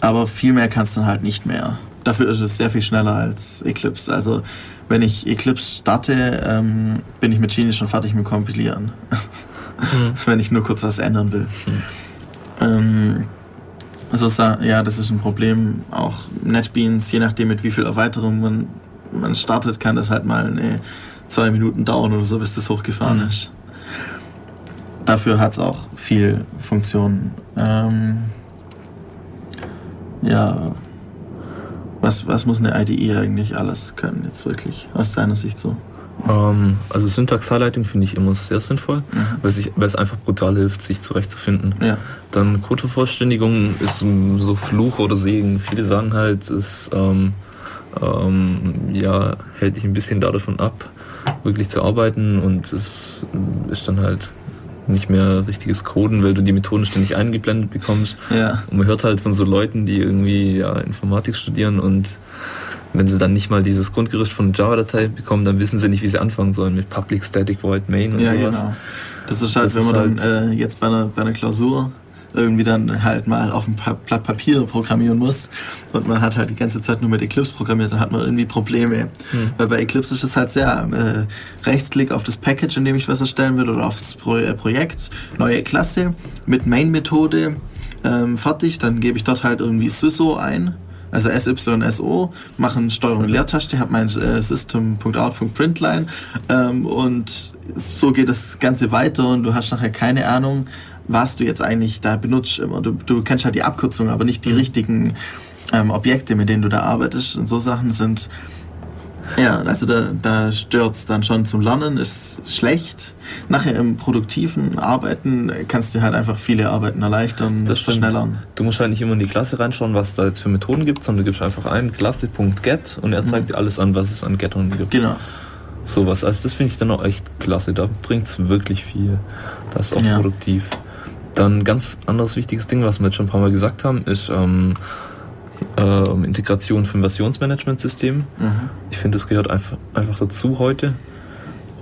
Aber viel mehr kannst du dann halt nicht mehr. Dafür ist es sehr viel schneller als Eclipse. Also wenn ich Eclipse starte, ähm, bin ich mit Genie schon fertig mit Kompilieren. mhm. wenn ich nur kurz was ändern will. Mhm. Ähm, also ja, das ist ein Problem. Auch NetBeans, je nachdem mit wie viel Erweiterung man, man startet, kann das halt mal eine, zwei Minuten dauern oder so, bis das hochgefahren mhm. ist. Dafür hat es auch viel Funktionen. Ähm, ja, was, was muss eine IDE eigentlich alles können, jetzt wirklich, aus deiner Sicht so? Ähm, also Syntax-Highlighting finde ich immer sehr sinnvoll, mhm. weil, sich, weil es einfach brutal hilft, sich zurechtzufinden. Ja. Dann Codevervollständigung ist so Fluch oder Segen. Viele sagen halt, es ähm, ähm, ja, hält dich ein bisschen davon ab, wirklich zu arbeiten und es ist dann halt nicht mehr richtiges Coden, weil du die Methoden ständig eingeblendet bekommst. Ja. Und man hört halt von so Leuten, die irgendwie ja, Informatik studieren und wenn sie dann nicht mal dieses Grundgerüst von Java-Datei bekommen, dann wissen sie nicht, wie sie anfangen sollen mit Public Static Void Main und ja, sowas. Genau. Das ist halt, das wenn man dann halt äh, jetzt bei einer, bei einer Klausur irgendwie dann halt mal auf ein Blatt Papier programmieren muss und man hat halt die ganze Zeit nur mit Eclipse programmiert, dann hat man irgendwie Probleme. Hm. Weil bei Eclipse ist es halt sehr äh, Rechtsklick auf das Package, in dem ich was erstellen will oder aufs Pro äh, Projekt, neue Klasse mit Main-Methode ähm, fertig, dann gebe ich dort halt irgendwie SYSO ein also SYSO, machen Steuerung Leertaste, habe mein äh, System.out.println ähm, und so geht das Ganze weiter und du hast nachher keine Ahnung, was du jetzt eigentlich da benutzt immer. Du, du kennst halt die Abkürzung, aber nicht die richtigen ähm, Objekte, mit denen du da arbeitest. Und so Sachen sind, ja, also da, da stört es dann schon zum Lernen, ist schlecht. Nachher im produktiven Arbeiten kannst du halt einfach viele Arbeiten erleichtern, das schneller. Du musst halt nicht immer in die Klasse reinschauen, was da jetzt für Methoden gibt, sondern du gibst einfach ein Klasse.get und er zeigt mhm. dir alles an, was es an Gettern gibt. Genau. Sowas. Also das finde ich dann auch echt klasse. Da bringt es wirklich viel. Das ist auch ja. produktiv. Dann ein ganz anderes wichtiges Ding, was wir jetzt schon ein paar Mal gesagt haben, ist ähm, äh, Integration von Versionsmanagementsystemen. Mhm. Ich finde, das gehört einfach, einfach dazu heute.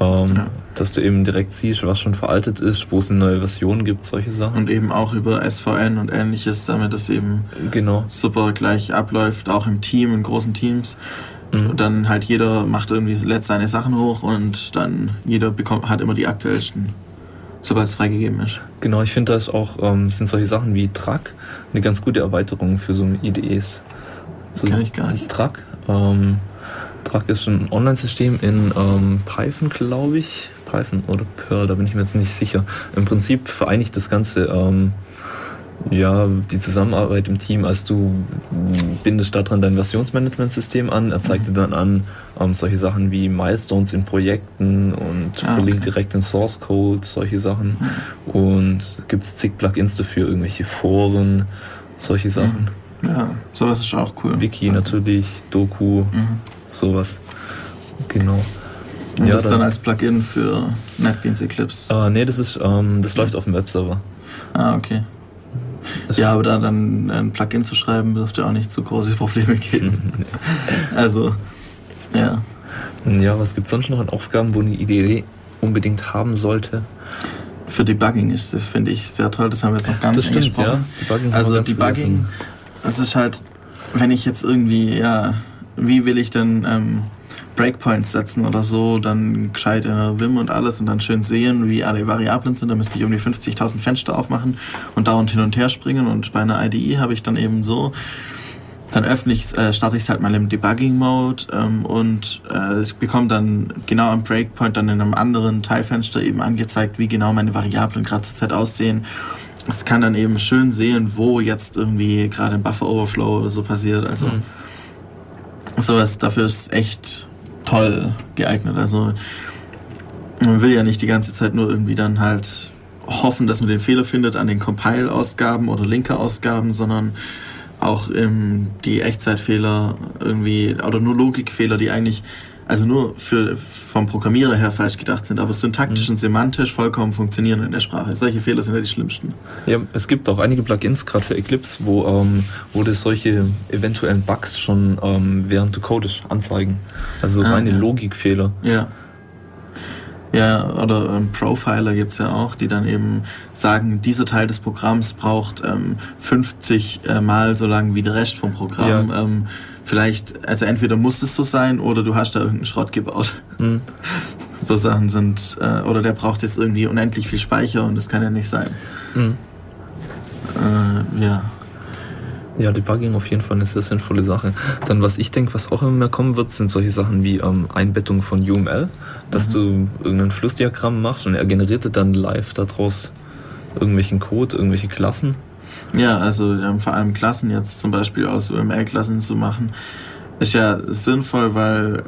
Ähm, ja. Dass du eben direkt siehst, was schon veraltet ist, wo es eine neue Version gibt, solche Sachen. Und eben auch über SVN und ähnliches, damit es eben genau. super gleich abläuft, auch im Team, in großen Teams. Mhm. Und dann halt jeder macht irgendwie letzt seine Sachen hoch und dann jeder bekommt, hat immer die aktuellsten sobald es freigegeben ist. Genau, ich finde das auch, ähm, sind solche Sachen wie Track eine ganz gute Erweiterung für so IDEs. So Kenn ich gar nicht. Track, ähm, Track ist ein Online-System in ähm, Python, glaube ich. Python oder Perl, da bin ich mir jetzt nicht sicher. Im Prinzip vereinigt das Ganze ähm, ja, die Zusammenarbeit im Team, als du bindest daran dein Versionsmanagementsystem an, er zeigt dir dann an ähm, solche Sachen wie Milestones in Projekten und ah, verlinkt direkt den Source Code, solche Sachen. Mhm. Und gibt es zig Plugins dafür, irgendwelche Foren, solche mhm. Sachen. Ja, sowas ist auch cool. Wiki natürlich, Doku, mhm. sowas. Genau. Und ja, das dann, dann als Plugin für NetBeans Eclipse? Äh, nee, das ist, ähm, das läuft auf dem Webserver. Ah, okay. Ja, aber da dann ein Plugin zu schreiben, dürfte auch nicht zu große Probleme geben. also, ja. Ja, was gibt es sonst noch an Aufgaben, wo eine Idee unbedingt haben sollte? Für Debugging ist das, finde ich, sehr toll. Das haben wir jetzt noch gar nicht das stimmt, Ja. Debugging also Debugging, das ist halt, wenn ich jetzt irgendwie, ja, wie will ich denn ähm, Breakpoints setzen oder so, dann gescheit in der Vim und alles und dann schön sehen, wie alle Variablen sind. Da müsste ich um die 50.000 Fenster aufmachen und dauernd hin und her springen. Und bei einer IDE habe ich dann eben so, dann öffne ich, äh, starte ich es halt mal im Debugging-Mode ähm, und äh, ich bekomme dann genau am Breakpoint dann in einem anderen Teilfenster eben angezeigt, wie genau meine Variablen gerade zur Zeit aussehen. Es kann dann eben schön sehen, wo jetzt irgendwie gerade ein Buffer-Overflow oder so passiert. Also mhm. sowas dafür ist echt toll geeignet. Also man will ja nicht die ganze Zeit nur irgendwie dann halt hoffen, dass man den Fehler findet an den Compile-Ausgaben oder Linker-Ausgaben, sondern auch ähm, die Echtzeitfehler irgendwie oder nur Logikfehler, die eigentlich also nur für, vom Programmierer her falsch gedacht sind, aber syntaktisch mhm. und semantisch vollkommen funktionieren in der Sprache. Solche Fehler sind ja die schlimmsten. Ja, es gibt auch einige Plugins, gerade für Eclipse, wo, ähm, wo das solche eventuellen Bugs schon ähm, während du codest anzeigen. Also ah, reine ja. Logikfehler. Ja. Ja, oder ähm, Profiler gibt es ja auch, die dann eben sagen, dieser Teil des Programms braucht ähm, 50 äh, Mal so lang wie der Rest vom Programm. Ja. Ähm, vielleicht, also entweder muss es so sein oder du hast da irgendeinen Schrott gebaut. Mhm. So Sachen sind, äh, oder der braucht jetzt irgendwie unendlich viel Speicher und das kann ja nicht sein. Mhm. Äh, ja. Ja, Debugging auf jeden Fall eine sehr sinnvolle Sache. Dann, was ich denke, was auch immer mehr kommen wird, sind solche Sachen wie ähm, Einbettung von UML, dass mhm. du irgendein Flussdiagramm machst und er generiert dann live daraus irgendwelchen Code, irgendwelche Klassen. Ja, also ähm, vor allem Klassen jetzt zum Beispiel aus UML-Klassen zu machen, ist ja sinnvoll, weil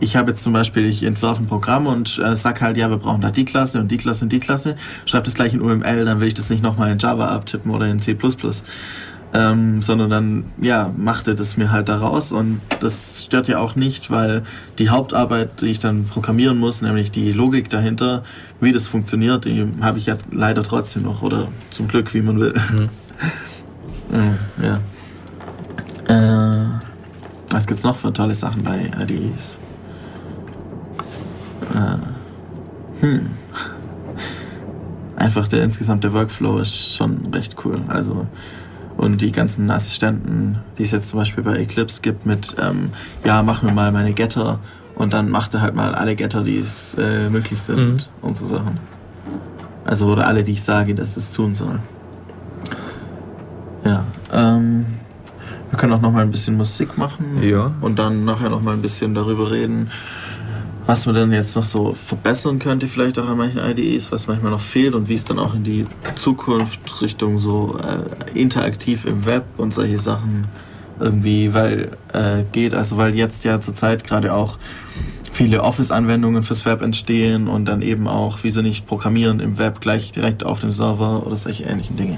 ich habe jetzt zum Beispiel, ich entwerfe ein Programm und äh, sag halt, ja, wir brauchen da die Klasse und die Klasse und die Klasse, schreibe das gleich in UML, dann will ich das nicht nochmal in Java abtippen oder in C++ ähm, sondern dann ja macht er das mir halt daraus und das stört ja auch nicht, weil die Hauptarbeit, die ich dann programmieren muss, nämlich die Logik dahinter, wie das funktioniert, die habe ich ja leider trotzdem noch oder zum Glück, wie man will. Mhm. Ja. Äh, was gibt's noch für tolle Sachen bei IDEs? Äh, hm. Einfach der insgesamte Workflow ist schon recht cool. Also und die ganzen Assistenten, die es jetzt zum Beispiel bei Eclipse gibt, mit, ähm, ja, mach mir mal meine Getter und dann macht er halt mal alle Getter, die es äh, möglich sind mhm. und so Sachen. Also, oder alle, die ich sage, dass es tun soll. Ja, ähm, wir können auch noch mal ein bisschen Musik machen. Ja. Und dann nachher noch mal ein bisschen darüber reden, was man dann jetzt noch so verbessern könnte, vielleicht auch an manchen IDEs, was manchmal noch fehlt und wie es dann auch in die Zukunft Richtung so äh, interaktiv im Web und solche Sachen irgendwie weil, äh, geht. Also weil jetzt ja zurzeit gerade auch viele Office-Anwendungen fürs Web entstehen und dann eben auch, wieso nicht programmieren im Web gleich direkt auf dem Server oder solche ähnlichen Dinge.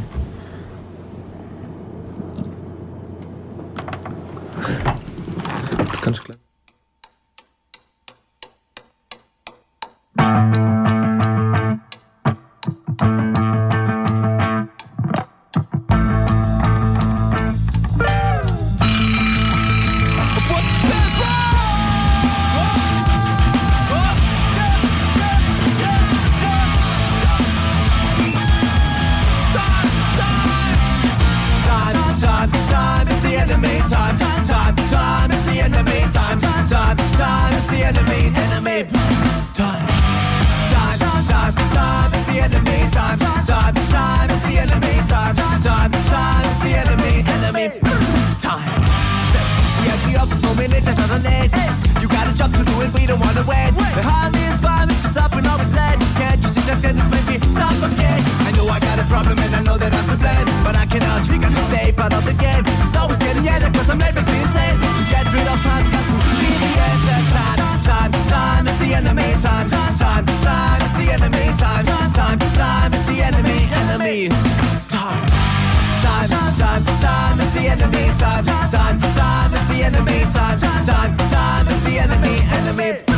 the wet. They hired me and fired me to stop when led. Can't you see that sentence made me suffocate? I know I got a problem and I know that I'm to blame. But I cannot speak and stay part of the game. It's always getting yelled cause I'm late makes me insane. To get rid of time's got to be the end. Time, time, time is the enemy. Time, time, time, time is the enemy. Time, time, time, time is the enemy. Enemy. Time. Time, time, time is the enemy. Time, time, time is the enemy. Time, time, time is the enemy. Enemy.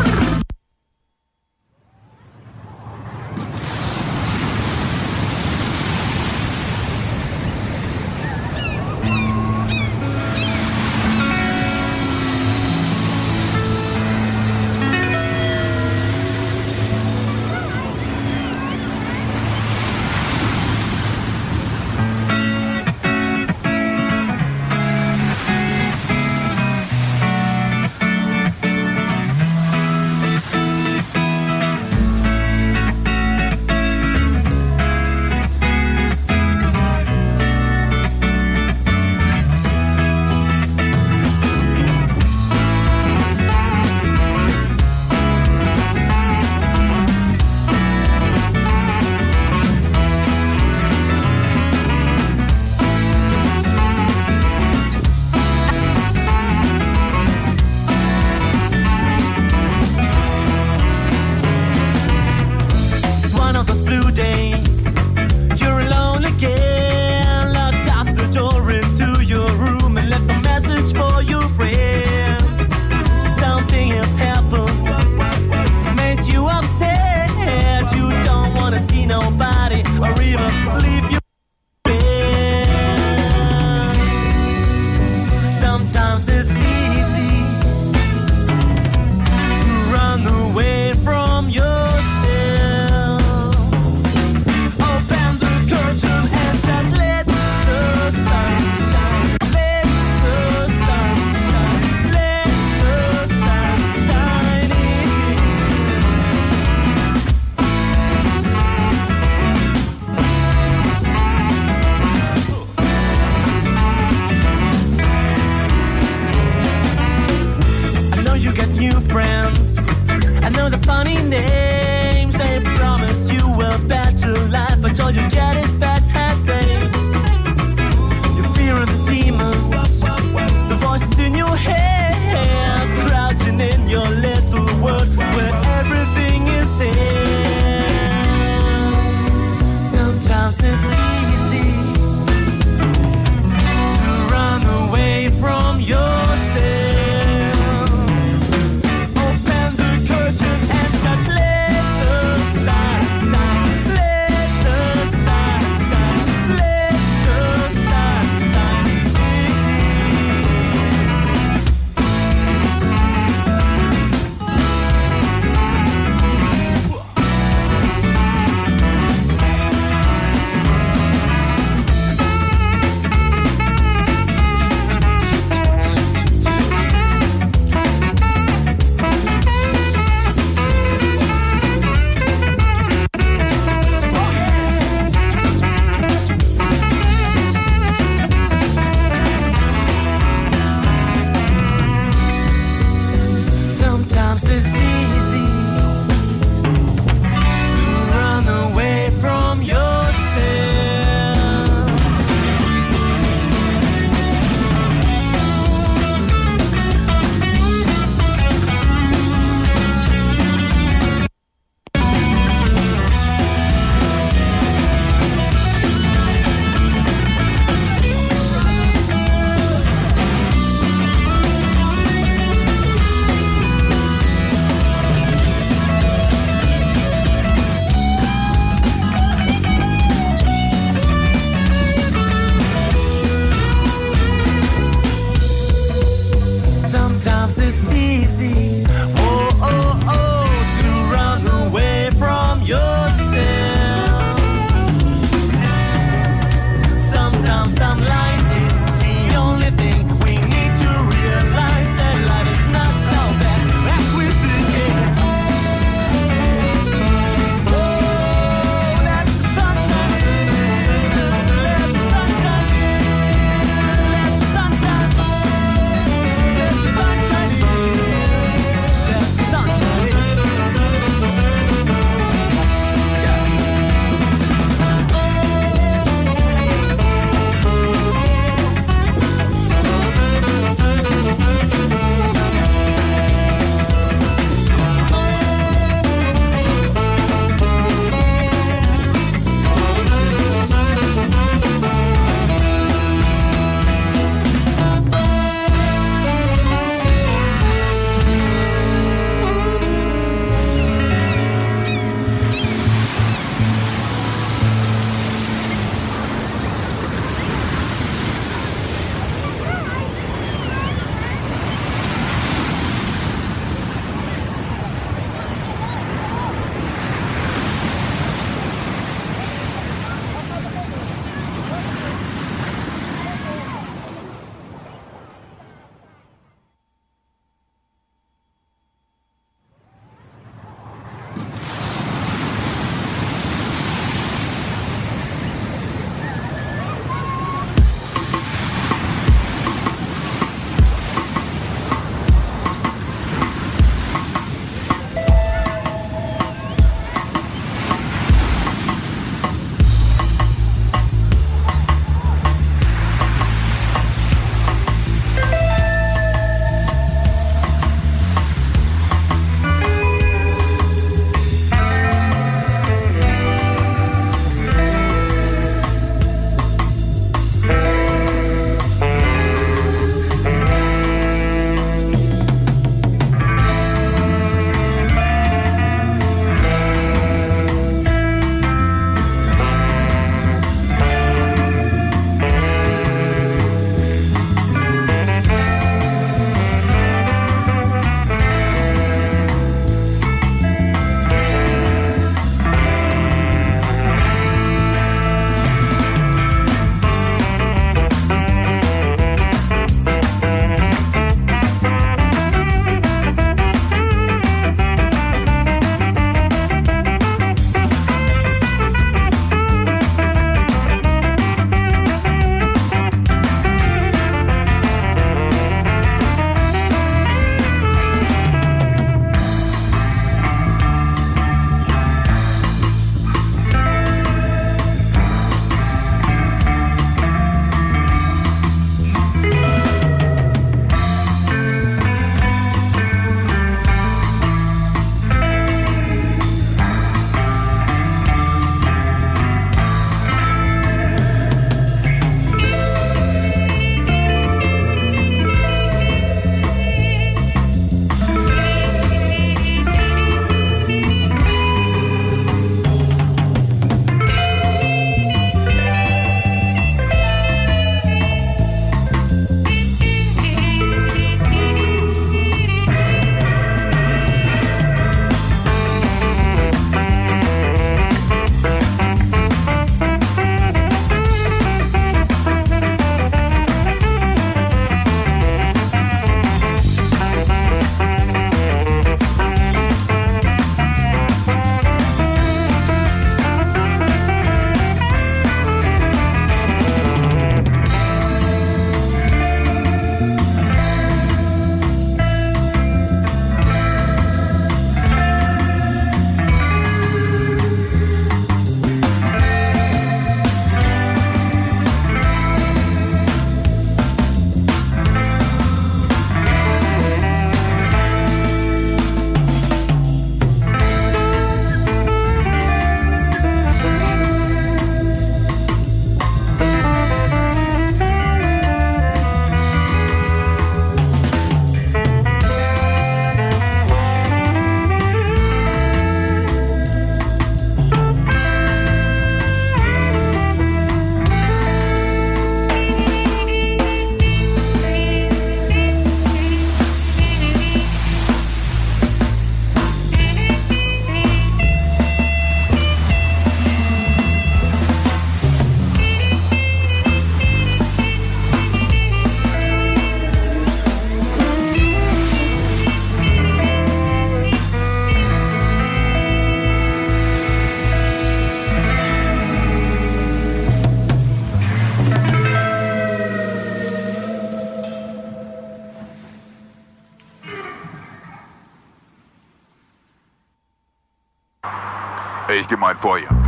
page you might for.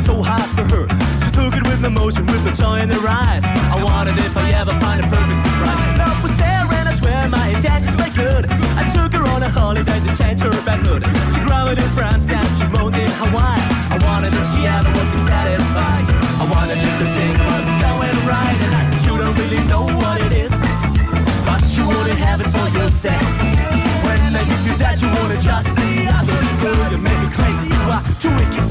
So hard for her. She took it with emotion, with the joy in her eyes. I wanted if I ever find a perfect surprise. Love was there, and I swear my intentions were good. I took her on a holiday to change her bad mood. She growled in France and she moaned in Hawaii. I wanted if she ever would be satisfied. I wanted if the thing was going right, and I said you don't really know what it is, but you wanna have it for yourself. When I give you that, you wanna just the other girl. You make me crazy. You are too wicked,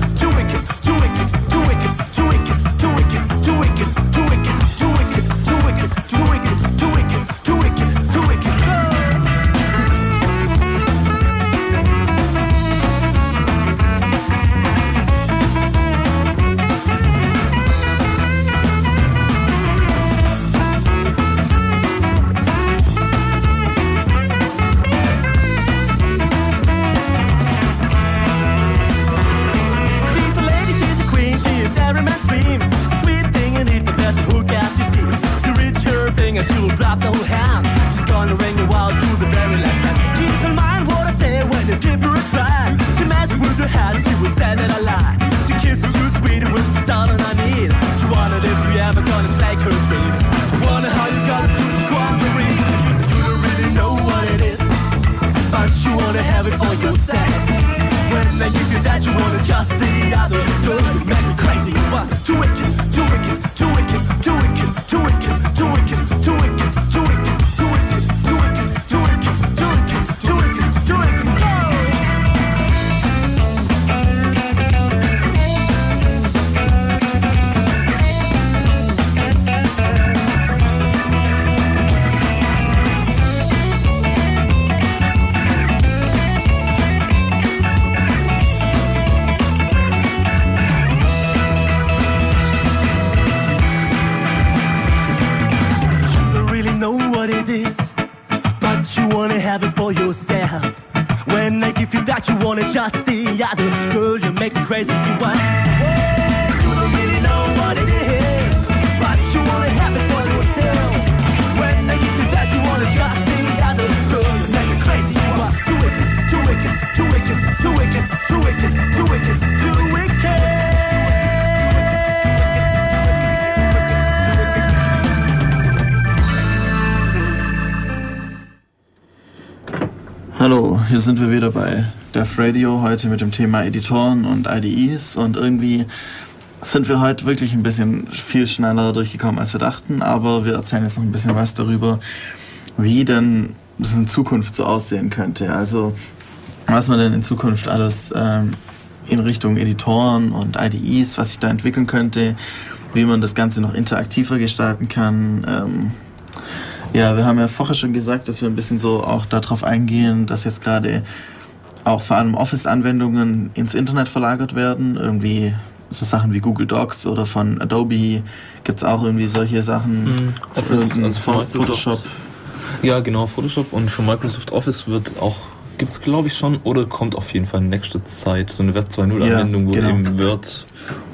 she that I lie. She kisses you sweet, it whispers, darling, I need. She wondered if you ever gonna take her dream. She wonder how you do to it. You say you don't really know what it is, but you wanna have it for yourself. When they give you that, you wanna just the other. You make sind wir wieder bei Def Radio, heute mit dem Thema Editoren und IDEs und irgendwie sind wir heute wirklich ein bisschen viel schneller durchgekommen, als wir dachten, aber wir erzählen jetzt noch ein bisschen was darüber, wie denn das in Zukunft so aussehen könnte. Also was man denn in Zukunft alles ähm, in Richtung Editoren und IDEs, was sich da entwickeln könnte, wie man das Ganze noch interaktiver gestalten kann. Ähm, ja, wir haben ja vorher schon gesagt, dass wir ein bisschen so auch darauf eingehen, dass jetzt gerade auch vor allem Office-Anwendungen ins Internet verlagert werden. Irgendwie so Sachen wie Google Docs oder von Adobe gibt es auch irgendwie solche Sachen. Mhm. Office, also von. Photoshop. Ja, genau, Photoshop und für Microsoft Office wird auch, gibt es glaube ich schon, oder kommt auf jeden Fall in nächster Zeit so eine Web 2.0 Ja, Anwendung, wo genau. du eben Word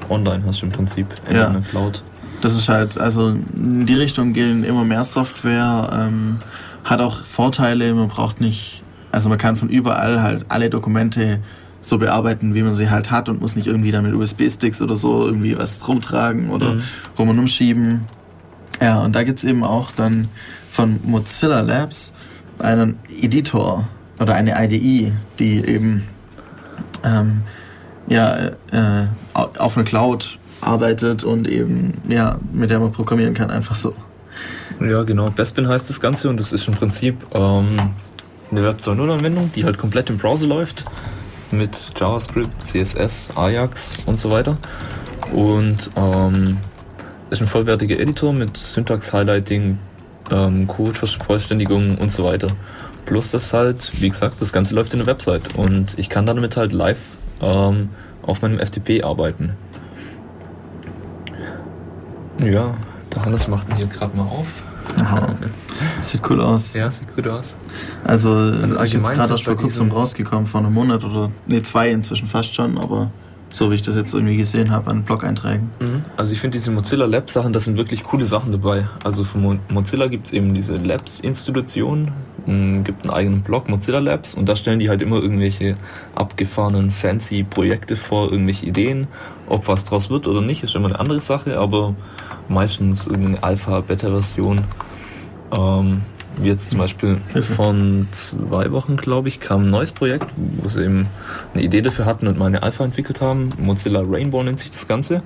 online hast im Prinzip in Ja. einer Cloud. Das ist halt, also in die Richtung gehen immer mehr Software, ähm, hat auch Vorteile, man braucht nicht, also man kann von überall halt alle Dokumente so bearbeiten, wie man sie halt hat und muss nicht irgendwie dann mit USB-Sticks oder so irgendwie was rumtragen oder Mhm. rum und umschieben. Ja, und da gibt es eben auch dann von Mozilla Labs einen Editor oder eine IDE, die eben ähm, ja, äh, au- auf einer Cloud arbeitet und eben ja, mit der man programmieren kann, einfach so. Ja, genau. Bespin heißt das Ganze und das ist im Prinzip ähm, eine Web 2.0 Anwendung, die halt komplett im Browser läuft mit JavaScript, CSS, Ajax und so weiter. Und ähm, ist ein vollwertiger Editor mit Syntax-Highlighting, ähm, Code-Vollständigung und so weiter. Plus das halt, wie gesagt, das Ganze läuft in der Website und ich kann damit halt live ähm, auf meinem FTP arbeiten. Ja, der Hannes macht ihn hier gerade mal auf. Aha. Sieht cool aus. Ja, sieht gut aus. Also, Also ist jetzt allgemein gerade erst vor kurzem rausgekommen, vor einem Monat oder, nee, zwei inzwischen fast schon, aber so wie ich das jetzt irgendwie gesehen habe an Blog-Einträgen. Also ich finde diese Mozilla Labs Sachen, das sind wirklich coole Sachen dabei. Also von Mo- Mozilla gibt es eben diese Labs-Institution, m, gibt einen eigenen Blog, Mozilla Labs, und da stellen die halt immer irgendwelche abgefahrenen, fancy Projekte vor, irgendwelche Ideen. Ob was draus wird oder nicht, ist immer eine andere Sache, aber meistens irgendeine Alpha, Beta-Version. Ähm, jetzt zum Beispiel von zwei Wochen, glaube ich, kam ein neues Projekt, wo sie eben eine Idee dafür hatten und mal eine Alpha entwickelt haben. Mozilla Rainbow nennt sich das Ganze.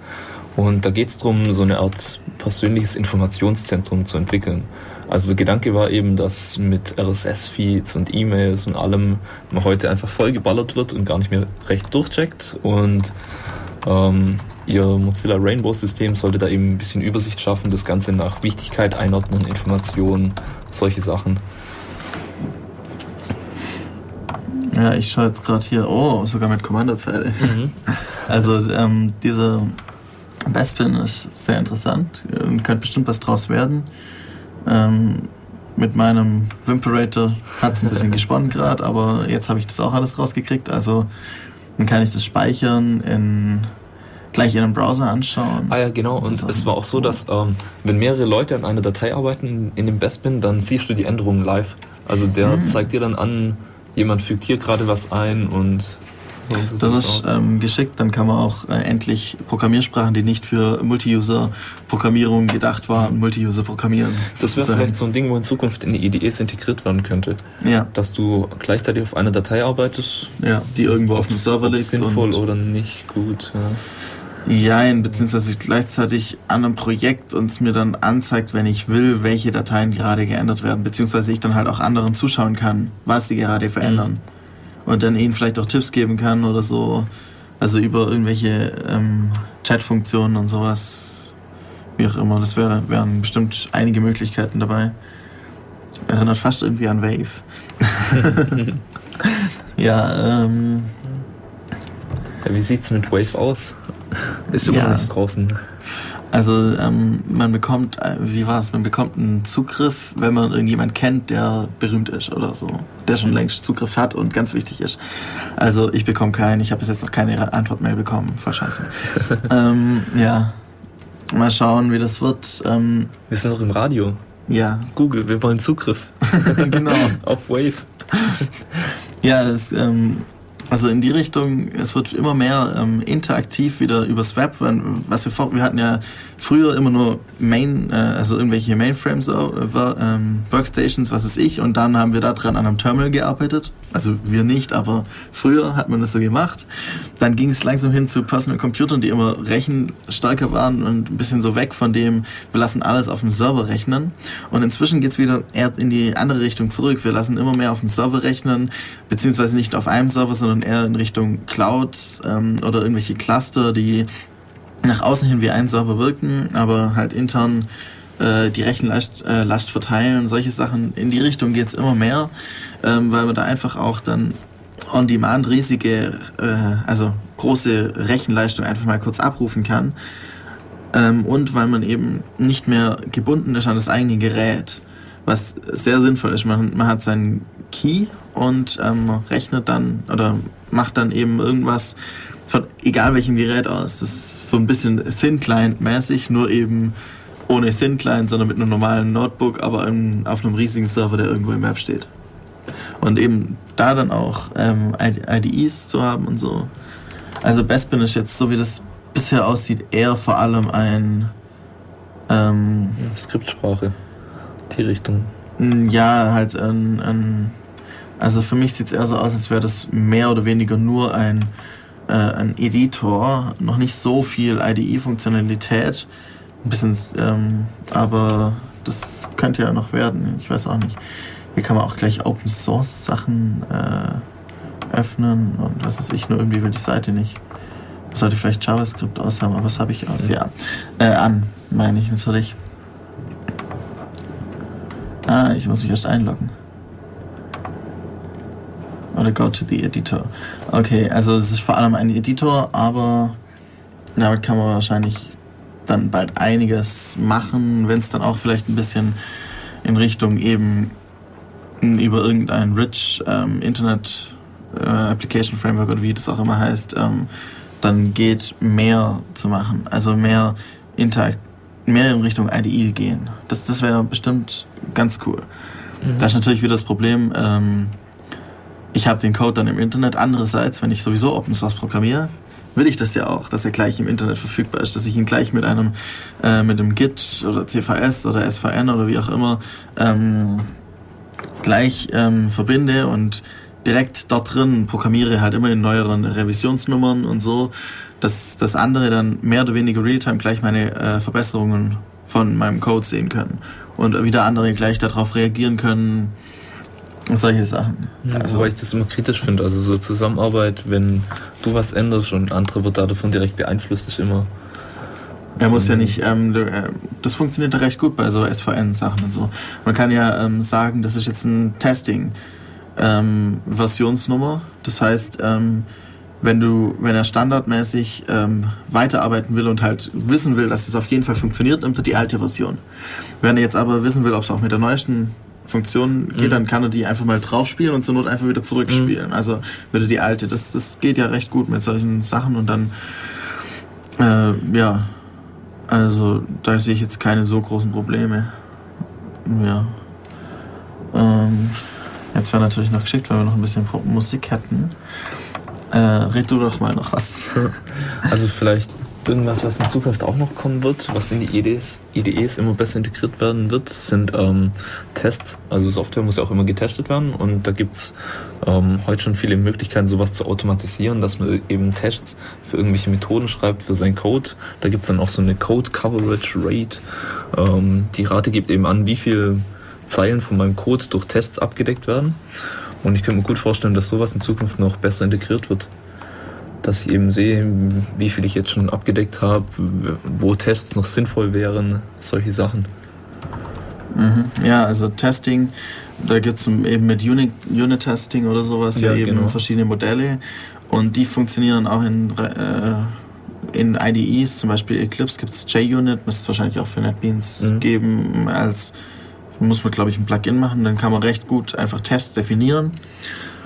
Und da geht es darum, so eine Art persönliches Informationszentrum zu entwickeln. Also der Gedanke war eben, dass mit RSS-Feeds und E-Mails und allem man heute einfach vollgeballert wird und gar nicht mehr recht durchcheckt. Und ähm, ihr Mozilla Rainbow-System sollte da eben ein bisschen Übersicht schaffen, das Ganze nach Wichtigkeit einordnen, Informationen, solche Sachen. Ja, ich schaue jetzt gerade hier, oh, sogar mit Kommandozeile. Also ähm, dieser Bespin ist sehr interessant und könnte bestimmt was draus werden. Ähm, mit meinem Wimperator hat es ein bisschen gesponnen gerade, aber jetzt habe ich das auch alles rausgekriegt. Also dann kann ich das speichern, in, gleich in einem Browser anschauen. Ah ja, genau. Und es war auch so, dass ähm, wenn mehrere Leute an einer Datei arbeiten in dem Bestbin, dann siehst du die Änderungen live. Also der Hm. zeigt dir dann an, jemand fügt hier gerade was ein und so Das ist ähm, geschickt, dann kann man auch äh, endlich Programmiersprachen, die nicht für Multi-User-Programmierung gedacht waren, Multi-User programmieren. das wäre vielleicht so ein Ding, wo in Zukunft in die IDEs integriert werden könnte. Ja, Dass du gleichzeitig auf einer Datei arbeitest. ja, die irgendwo auf dem Server liegt. sinnvoll oder nicht gut. Ja. Jein, beziehungsweise gleichzeitig an einem Projekt uns mir dann anzeigt, wenn ich will, welche Dateien gerade geändert werden, beziehungsweise ich dann halt auch anderen zuschauen kann, was sie gerade verändern. Und dann ihnen vielleicht auch Tipps geben kann oder so. Also über irgendwelche ähm, Chat-Funktionen und sowas. Wie auch immer. Das wär, wären bestimmt einige Möglichkeiten dabei. Erinnert fast irgendwie an Wave. ja, ähm, Ja, wie sieht's mit Wave aus? Ist immer Ja. noch nicht draußen. Also ähm, man bekommt, äh, wie war es, man bekommt einen Zugriff, wenn man irgendjemand kennt, der berühmt ist oder so, der schon längst Zugriff hat und ganz wichtig ist. Also ich bekomme keinen, ich habe bis jetzt noch keine Antwortmail bekommen, voll scheiße. ähm, ja, mal schauen, wie das wird. Ähm, Wir sind noch im Radio. ja, Google, wir wollen Zugriff genau. auf Wave. Ja, es, ähm, also in die Richtung, es wird immer mehr ähm, interaktiv wieder übers Web, wenn- was wir vor, wir hatten ja früher immer nur Main, äh, also irgendwelche Mainframes, äh, ähm, Workstations, was weiß ich, und dann haben wir da dran an einem Terminal gearbeitet. Also wir nicht, aber früher hat man das so gemacht. Dann ging es langsam hin zu Personal Computern, die immer rechenstärker waren und ein bisschen so weg von dem, wir lassen alles auf dem Server rechnen. Und inzwischen geht es wieder eher in die andere Richtung zurück. Wir lassen immer mehr auf dem Server rechnen, beziehungsweise nicht auf einem Server, sondern eher in Richtung Cloud ähm, oder irgendwelche Cluster, die nach außen hin wie ein Server wirken, aber halt intern äh, die Rechenlast äh, Last verteilen, solche Sachen. In die Richtung geht's immer mehr, ähm, weil man da einfach auch dann on demand riesige, äh, also große Rechenleistung einfach mal kurz abrufen kann. Ähm, und weil man eben nicht mehr gebunden ist an das eigene Gerät, was sehr sinnvoll ist. Man, man hat seinen Key und ähm, rechnet dann oder macht dann eben irgendwas von egal welchem Gerät aus. Das ist so ein bisschen Thin Client mäßig, nur eben ohne Thin Client, sondern mit einem normalen Notebook, aber in, auf einem riesigen Server, der irgendwo im Web steht. Und eben da dann auch ähm, IDEs zu haben und so. Also Bespin ist jetzt, so wie das bisher aussieht, eher vor allem ein ähm, Skriptsprache. Die Richtung. ja, halt ein, ein also für mich sieht es eher so aus, als wäre das mehr oder weniger nur ein, äh, ein Editor, noch nicht so viel IDE-Funktionalität, ein bisschen, ähm, aber das könnte ja noch werden, ich weiß auch nicht. Hier kann man auch gleich Open Source Sachen äh, öffnen und was weiß ich, nur irgendwie will die Seite nicht. Sollte vielleicht JavaScript aus haben, aber das habe ich aus, ja. Äh, an, meine ich natürlich. Ah, ich muss mich erst einloggen. Oder go to the editor. Okay, also es ist vor allem ein Editor, aber damit kann man wahrscheinlich dann bald einiges machen, wenn es dann auch vielleicht ein bisschen in Richtung eben über irgendein Rich ähm, Internet äh, Application Framework oder wie das auch immer heißt, ähm, dann geht mehr zu machen. Also mehr Interakt mehr in Richtung IDE gehen. Das, das wäre bestimmt ganz cool. Mhm. Da ist natürlich wieder das Problem, ähm, ich habe den Code dann im Internet. Andererseits, wenn ich sowieso Open Source programmiere, will ich das ja auch, dass er gleich im Internet verfügbar ist, dass ich ihn gleich mit einem äh, mit dem Git oder CVS oder SVN oder wie auch immer ähm, gleich ähm, verbinde und direkt dort drin programmiere halt immer in neueren Revisionsnummern und so, dass das andere dann mehr oder weniger Realtime gleich meine äh, Verbesserungen von meinem Code sehen können und wieder andere gleich darauf reagieren können solche Sachen. Ja, also, wobei ich das immer kritisch finde. Also so Zusammenarbeit, wenn du was änderst und andere wird davon direkt beeinflusst, ist immer. Er muss ja ähm, nicht, ähm, äh, das funktioniert ja recht gut bei so SVN-Sachen und so. Man kann ja ähm, sagen, das ist jetzt ein Testing-Versionsnummer. Ähm, das heißt, ähm, wenn du, wenn er standardmäßig ähm, weiterarbeiten will und halt wissen will, dass es auf jeden Fall funktioniert, nimmt er die alte Version. Wenn er jetzt aber wissen will, ob es auch mit der neuesten Funktion geht, mhm. dann kann er die einfach mal draufspielen und zur Not einfach wieder zurückspielen. Mhm. Also würde die alte. Das, das geht ja recht gut mit solchen Sachen und dann, äh, ja, also da sehe ich jetzt keine so großen Probleme. Ja. Ähm, jetzt wäre natürlich noch geschickt, weil wir noch ein bisschen Musik hätten. Äh, red du doch mal noch was. Also vielleicht irgendwas, was in Zukunft auch noch kommen wird, was in die IDEs, IDEs immer besser integriert werden wird, sind ähm, Tests. Also Software muss ja auch immer getestet werden und da gibt's ähm, heute schon viele Möglichkeiten, sowas zu automatisieren, dass man eben Tests für irgendwelche Methoden schreibt, für seinen Code. Da gibt's dann auch so eine Code Coverage Rate. Ähm, die Rate gibt eben an, wie viele Zeilen von meinem Code durch Tests abgedeckt werden. Und ich könnte mir gut vorstellen, dass sowas in Zukunft noch besser integriert wird dass ich eben sehe, wie viel ich jetzt schon abgedeckt habe, wo Tests noch sinnvoll wären, solche Sachen. Mhm. Ja, also Testing, da gibt es eben mit Unit, Unit Testing oder sowas ja, ja eben genau. verschiedene Modelle und die funktionieren auch in, äh, in IDEs, zum Beispiel Eclipse gibt es JUnit, müsste es wahrscheinlich auch für NetBeans mhm. geben, als muss man glaube ich ein Plugin machen, dann kann man recht gut einfach Tests definieren,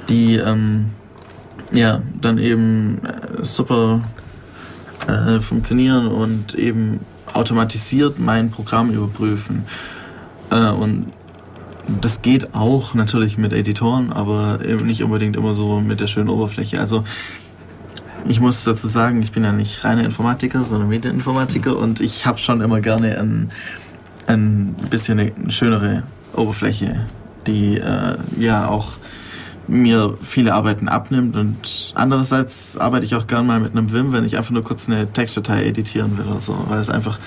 die ähm, ja, dann eben äh, super äh, funktionieren und eben automatisiert mein Programm überprüfen. Äh, und das geht auch natürlich mit Editoren, aber eben nicht unbedingt immer so mit der schönen Oberfläche. Also ich muss dazu sagen, ich bin ja nicht reiner Informatiker, sondern Medieninformatiker und ich habe schon immer gerne ein, ein bisschen eine schönere Oberfläche, die äh, ja auch mir viele Arbeiten abnimmt und andererseits arbeite ich auch gern mal mit einem Vim, wenn ich einfach nur kurz eine Textdatei editieren will oder so, weil es einfach,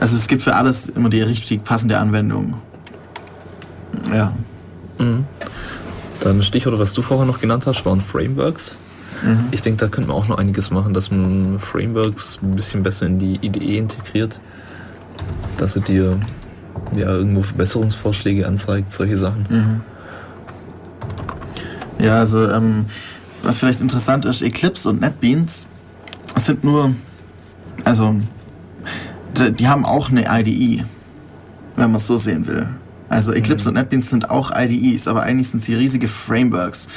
also es gibt für alles immer die richtig passende Anwendung. Ja. Mhm. Dann Stichwort, was du vorher noch genannt hast, waren Frameworks. Mhm. Ich denke, da könnte man auch noch einiges machen, dass man Frameworks ein bisschen besser in die IDE integriert, dass er dir ja irgendwo Verbesserungsvorschläge anzeigt, solche Sachen. Mhm. Ja, also ähm, was vielleicht interessant ist, Eclipse und NetBeans sind nur, also die, haben auch eine IDE, wenn man es so sehen will. Also Eclipse mhm. und NetBeans sind auch IDEs, aber eigentlich sind sie riesige Frameworks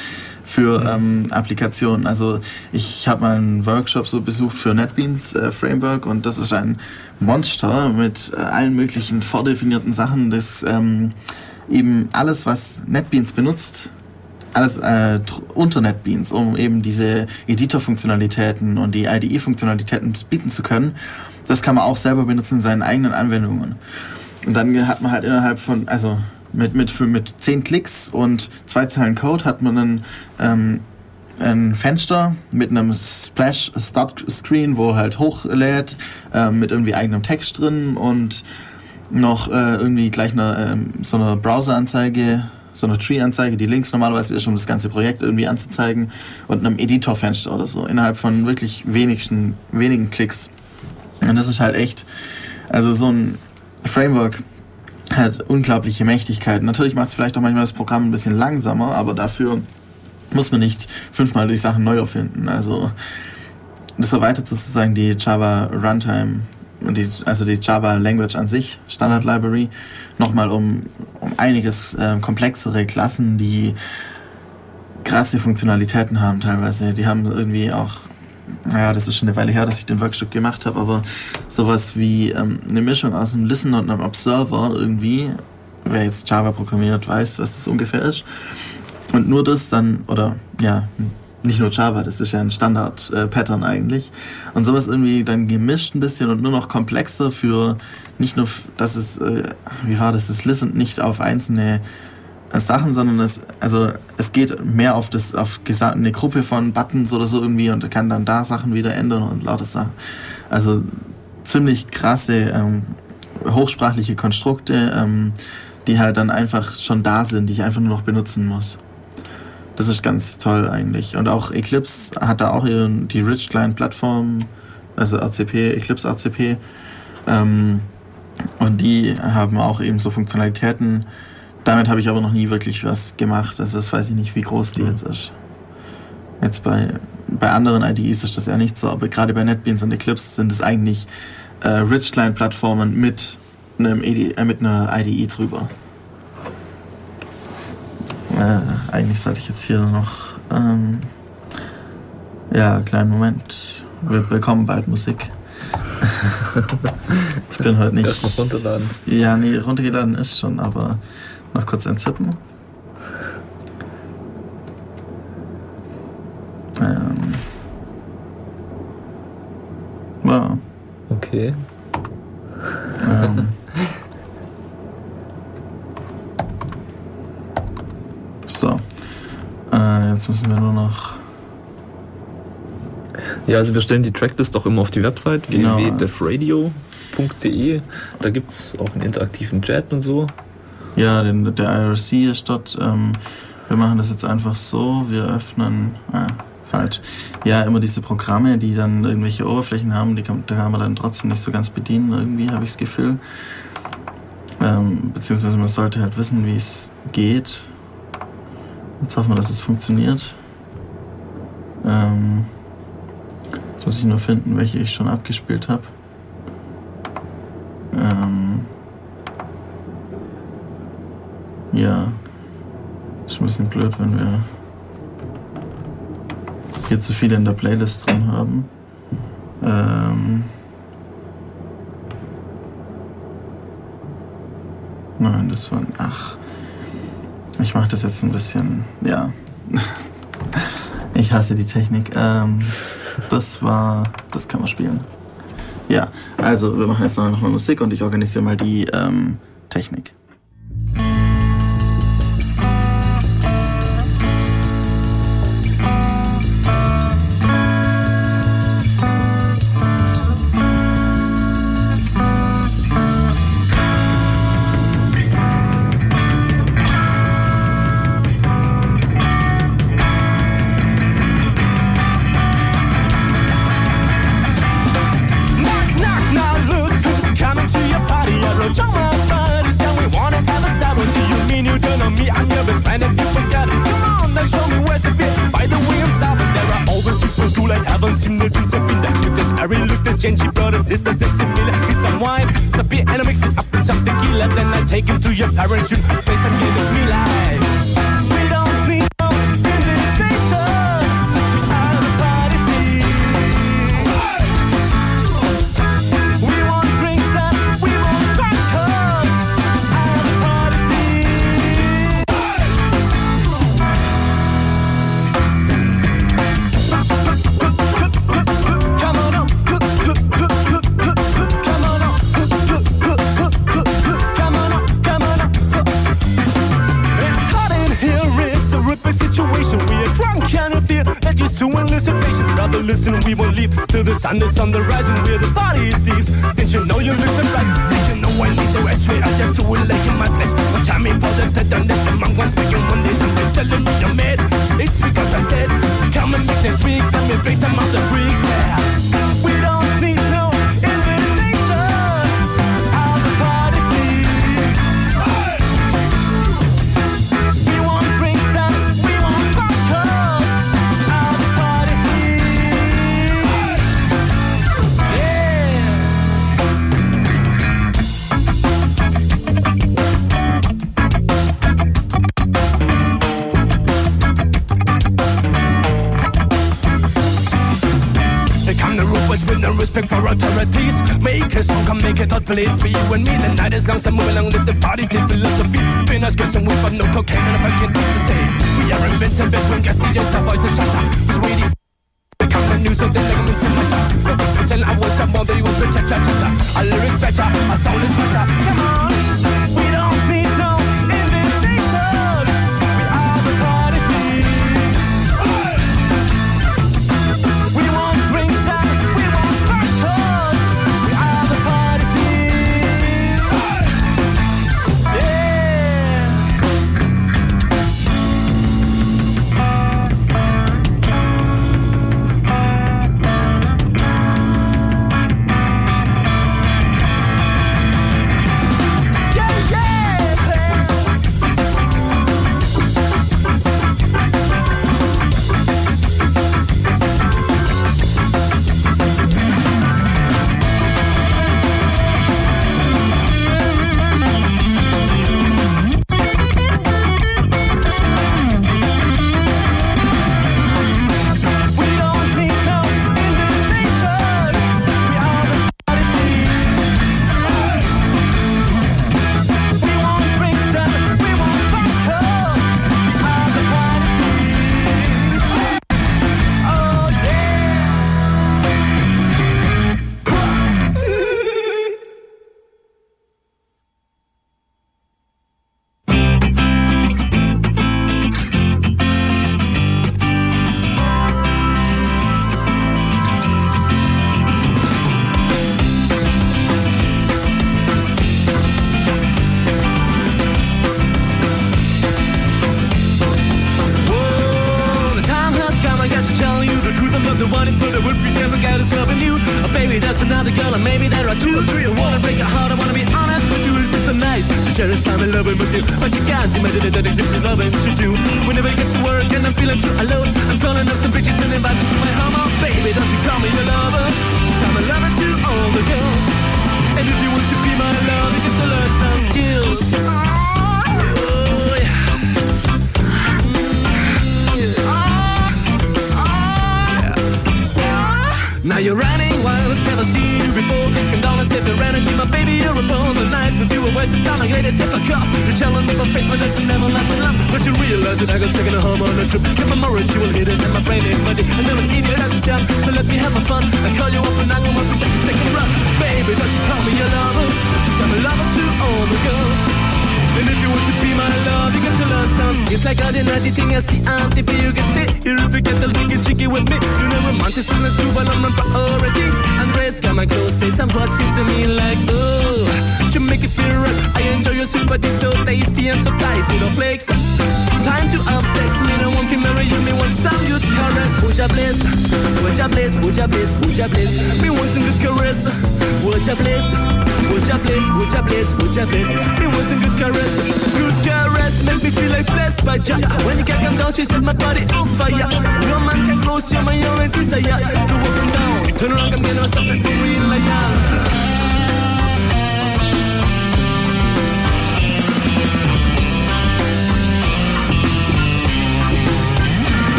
für mhm. ähm, Applikationen. Also ich habe mal einen Workshop so besucht für NetBeans äh, Framework und das ist ein Monster mit äh, allen möglichen vordefinierten Sachen, das ähm, eben alles, was NetBeans benutzt, alles äh, unter NetBeans, um eben diese Editor-Funktionalitäten und die IDE-Funktionalitäten bieten zu können. Das kann man auch selber benutzen in seinen eigenen Anwendungen. Und dann hat man halt innerhalb von, also mit, mit, für, mit zehn Klicks und zwei Zeilen Code hat man einen, ähm, ein Fenster mit einem Splash Start Screen, wo halt hochlädt, ähm, mit irgendwie eigenem Text drin und noch äh, irgendwie gleich eine, ähm, so eine Browser-Anzeige so eine Tree-Anzeige, die links normalerweise ist, um das ganze Projekt irgendwie anzuzeigen und einem Editor-Fenster oder so, innerhalb von wirklich wenigsten, wenigen Klicks. Und das ist halt echt, also so ein Framework hat unglaubliche Mächtigkeiten. Natürlich macht es vielleicht auch manchmal das Programm ein bisschen langsamer, aber dafür muss man nicht fünfmal die Sachen neu erfinden. Also das erweitert sozusagen die Java Runtime, die, also die Java Language an sich, Standard Library, nochmal um, um einiges äh, komplexere Klassen, die krasse Funktionalitäten haben teilweise. Die haben irgendwie auch, naja, das ist schon eine Weile her, dass ich den Workshop gemacht habe, aber sowas wie ähm, eine Mischung aus einem Listener und einem Observer irgendwie, wer jetzt Java programmiert, weiß, was das ungefähr ist. Und nur das dann, oder ja, nicht nur Java, das ist ja ein Standard-Pattern eigentlich. Und sowas irgendwie dann gemischt ein bisschen und nur noch komplexer für nicht nur, dass es, äh, wie war das, das Listen nicht auf einzelne äh, Sachen, sondern es, also es geht mehr auf das, auf eine Gruppe von Buttons oder so irgendwie und kann dann da Sachen wieder ändern und lauter Sachen. Also ziemlich krasse, ähm, hochsprachliche Konstrukte, ähm, die halt dann einfach schon da sind, die ich einfach nur noch benutzen muss. Das ist ganz toll eigentlich. Und auch Eclipse hat da auch ihren, die Rich Client Plattform, also RCP, Eclipse RCP. Ähm, und die haben auch eben so Funktionalitäten. Damit habe ich aber noch nie wirklich was gemacht. Also das weiß ich nicht, wie groß die mhm. jetzt ist. Jetzt bei, bei anderen IDEs ist das ja nicht so, aber gerade bei NetBeans und Eclipse sind es eigentlich äh, Rich Client Plattformen mit, einem ED, äh, mit einer IDE drüber. Äh, eigentlich sollte ich jetzt hier noch. Ähm, ja, kleinen Moment. Wir bekommen bald Musik. ich bin heute nicht. Erst noch runterladen. Ja, nee, runtergeladen ist schon, aber noch kurz entzippen. Ähm. Wow. Okay. Ähm. So. Äh, jetzt müssen wir nur noch. Ja, also wir stellen die Tracklist auch immer auf die Website genau. www.defradio.de. Da gibt es auch einen interaktiven Chat und so. Ja, den, der IRC ist dort. Ähm, wir machen das jetzt einfach so. Wir öffnen. Ah, falsch. Ja, immer diese Programme, die dann irgendwelche Oberflächen haben, die kann, kann man dann trotzdem nicht so ganz bedienen, irgendwie, habe ich das Gefühl. Ähm, beziehungsweise man sollte halt wissen, wie es geht. Jetzt hoffen wir, dass es funktioniert. Ähm, jetzt muss ich nur finden, welche ich schon abgespielt habe. Ähm, ja, ist ein bisschen blöd, wenn wir hier zu viele in der Playlist drin haben. Ähm, nein, das waren. Ach. Ich mache das jetzt ein bisschen, ja. Ich hasse die Technik. Ähm, das war, das kann man spielen. Ja, also wir machen jetzt noch mal Musik und ich organisiere mal die ähm, Technik.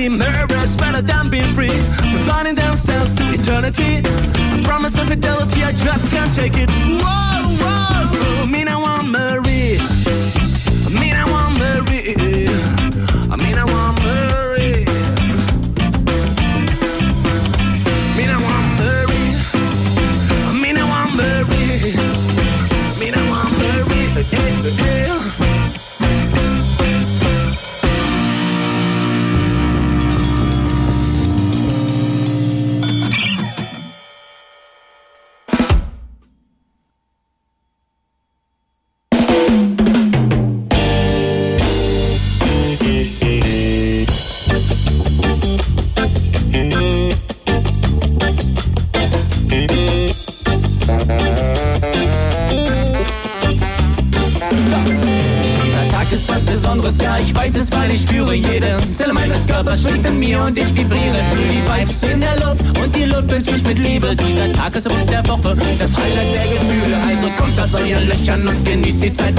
be murderers better than being free. We're themselves to eternity. A promise of fidelity, I just can't take it. Whoa, whoa, whoa. Me, I want Marie.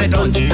Genießt die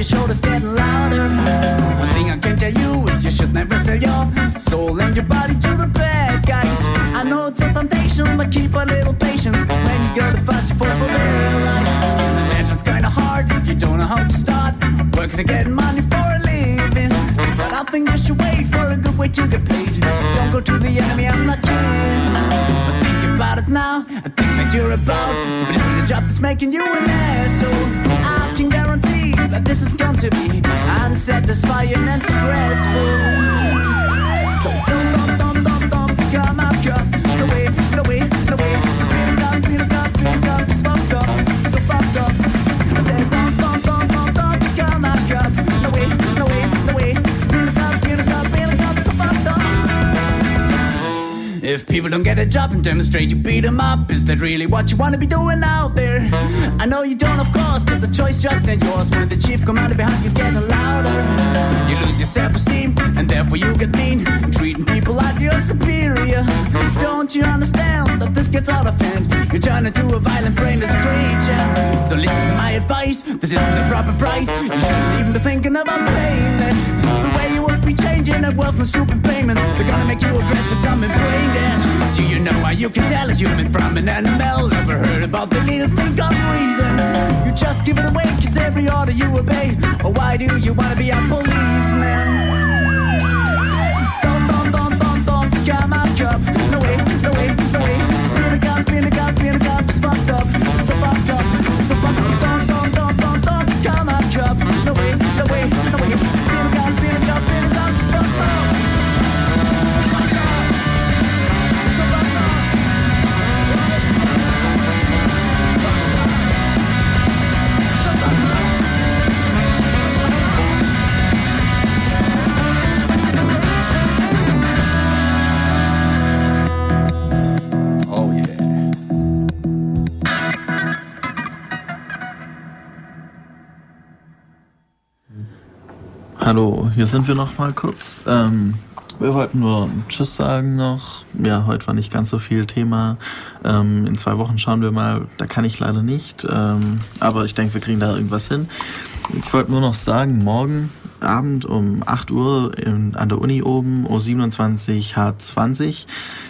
your shoulder's getting louder. One thing I can tell you is you should never sell your soul and your body to the bad guys. I know it's a temptation, but keep a little patience. Cause when you go to fast, you fall for their lies. And imagine's kinda hard if you don't know how to start working to get money for a living. But I think you should wait for a good way to get paid. Don't go to the enemy, I'm not kidding. But think about it now. I think that you're about to doing a job that's making you an asshole. I can guarantee this is going to be unsatisfying and stressful. If people don't get a job and demonstrate you beat them up, is that really what you want to be doing out there? I know you don't, of course, but the choice just ain't yours. When the chief commander behind you's getting louder, you lose your self-esteem, and therefore you get mean, treating people like you're superior. Don't you understand that this gets out of hand? You're turning into a violent, brainless creature. So listen to my advice, this isn't the proper price. You shouldn't even be thinking about paying it. The be changing that wealth and stupid payments, they're gonna make you aggressive, dumb, and brain dead. Do you know how you can tell a human from an animal? Never heard about the little thing called reason. You just give it away, cause every order you obey. Or why do you wanna be a policeman? Cop. No way, no way, no way. Being a cop, being a cop, being a cop is fucked up. Hallo, hier sind wir noch mal kurz. Ähm, wir wollten nur Tschüss sagen noch. Ja, heute war nicht ganz so viel Thema. Ähm, in zwei Wochen schauen wir mal. Da kann ich leider nicht. Ähm, aber ich denke, wir kriegen da irgendwas hin. Ich wollte nur noch sagen, morgen Abend um 8 Uhr in, an der Uni oben, O27 H20,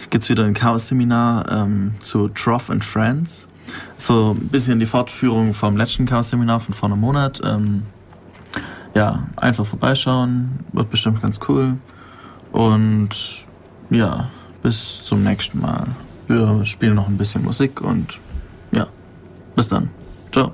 gibt's wieder ein Chaos-Seminar ähm, zu Trough and Friends. So ein bisschen die Fortführung vom letzten Chaos-Seminar von vor einem Monat. Ja, einfach vorbeischauen, wird bestimmt ganz cool. Und ja, bis zum nächsten Mal. Wir spielen noch ein bisschen Musik und ja, bis dann. Ciao.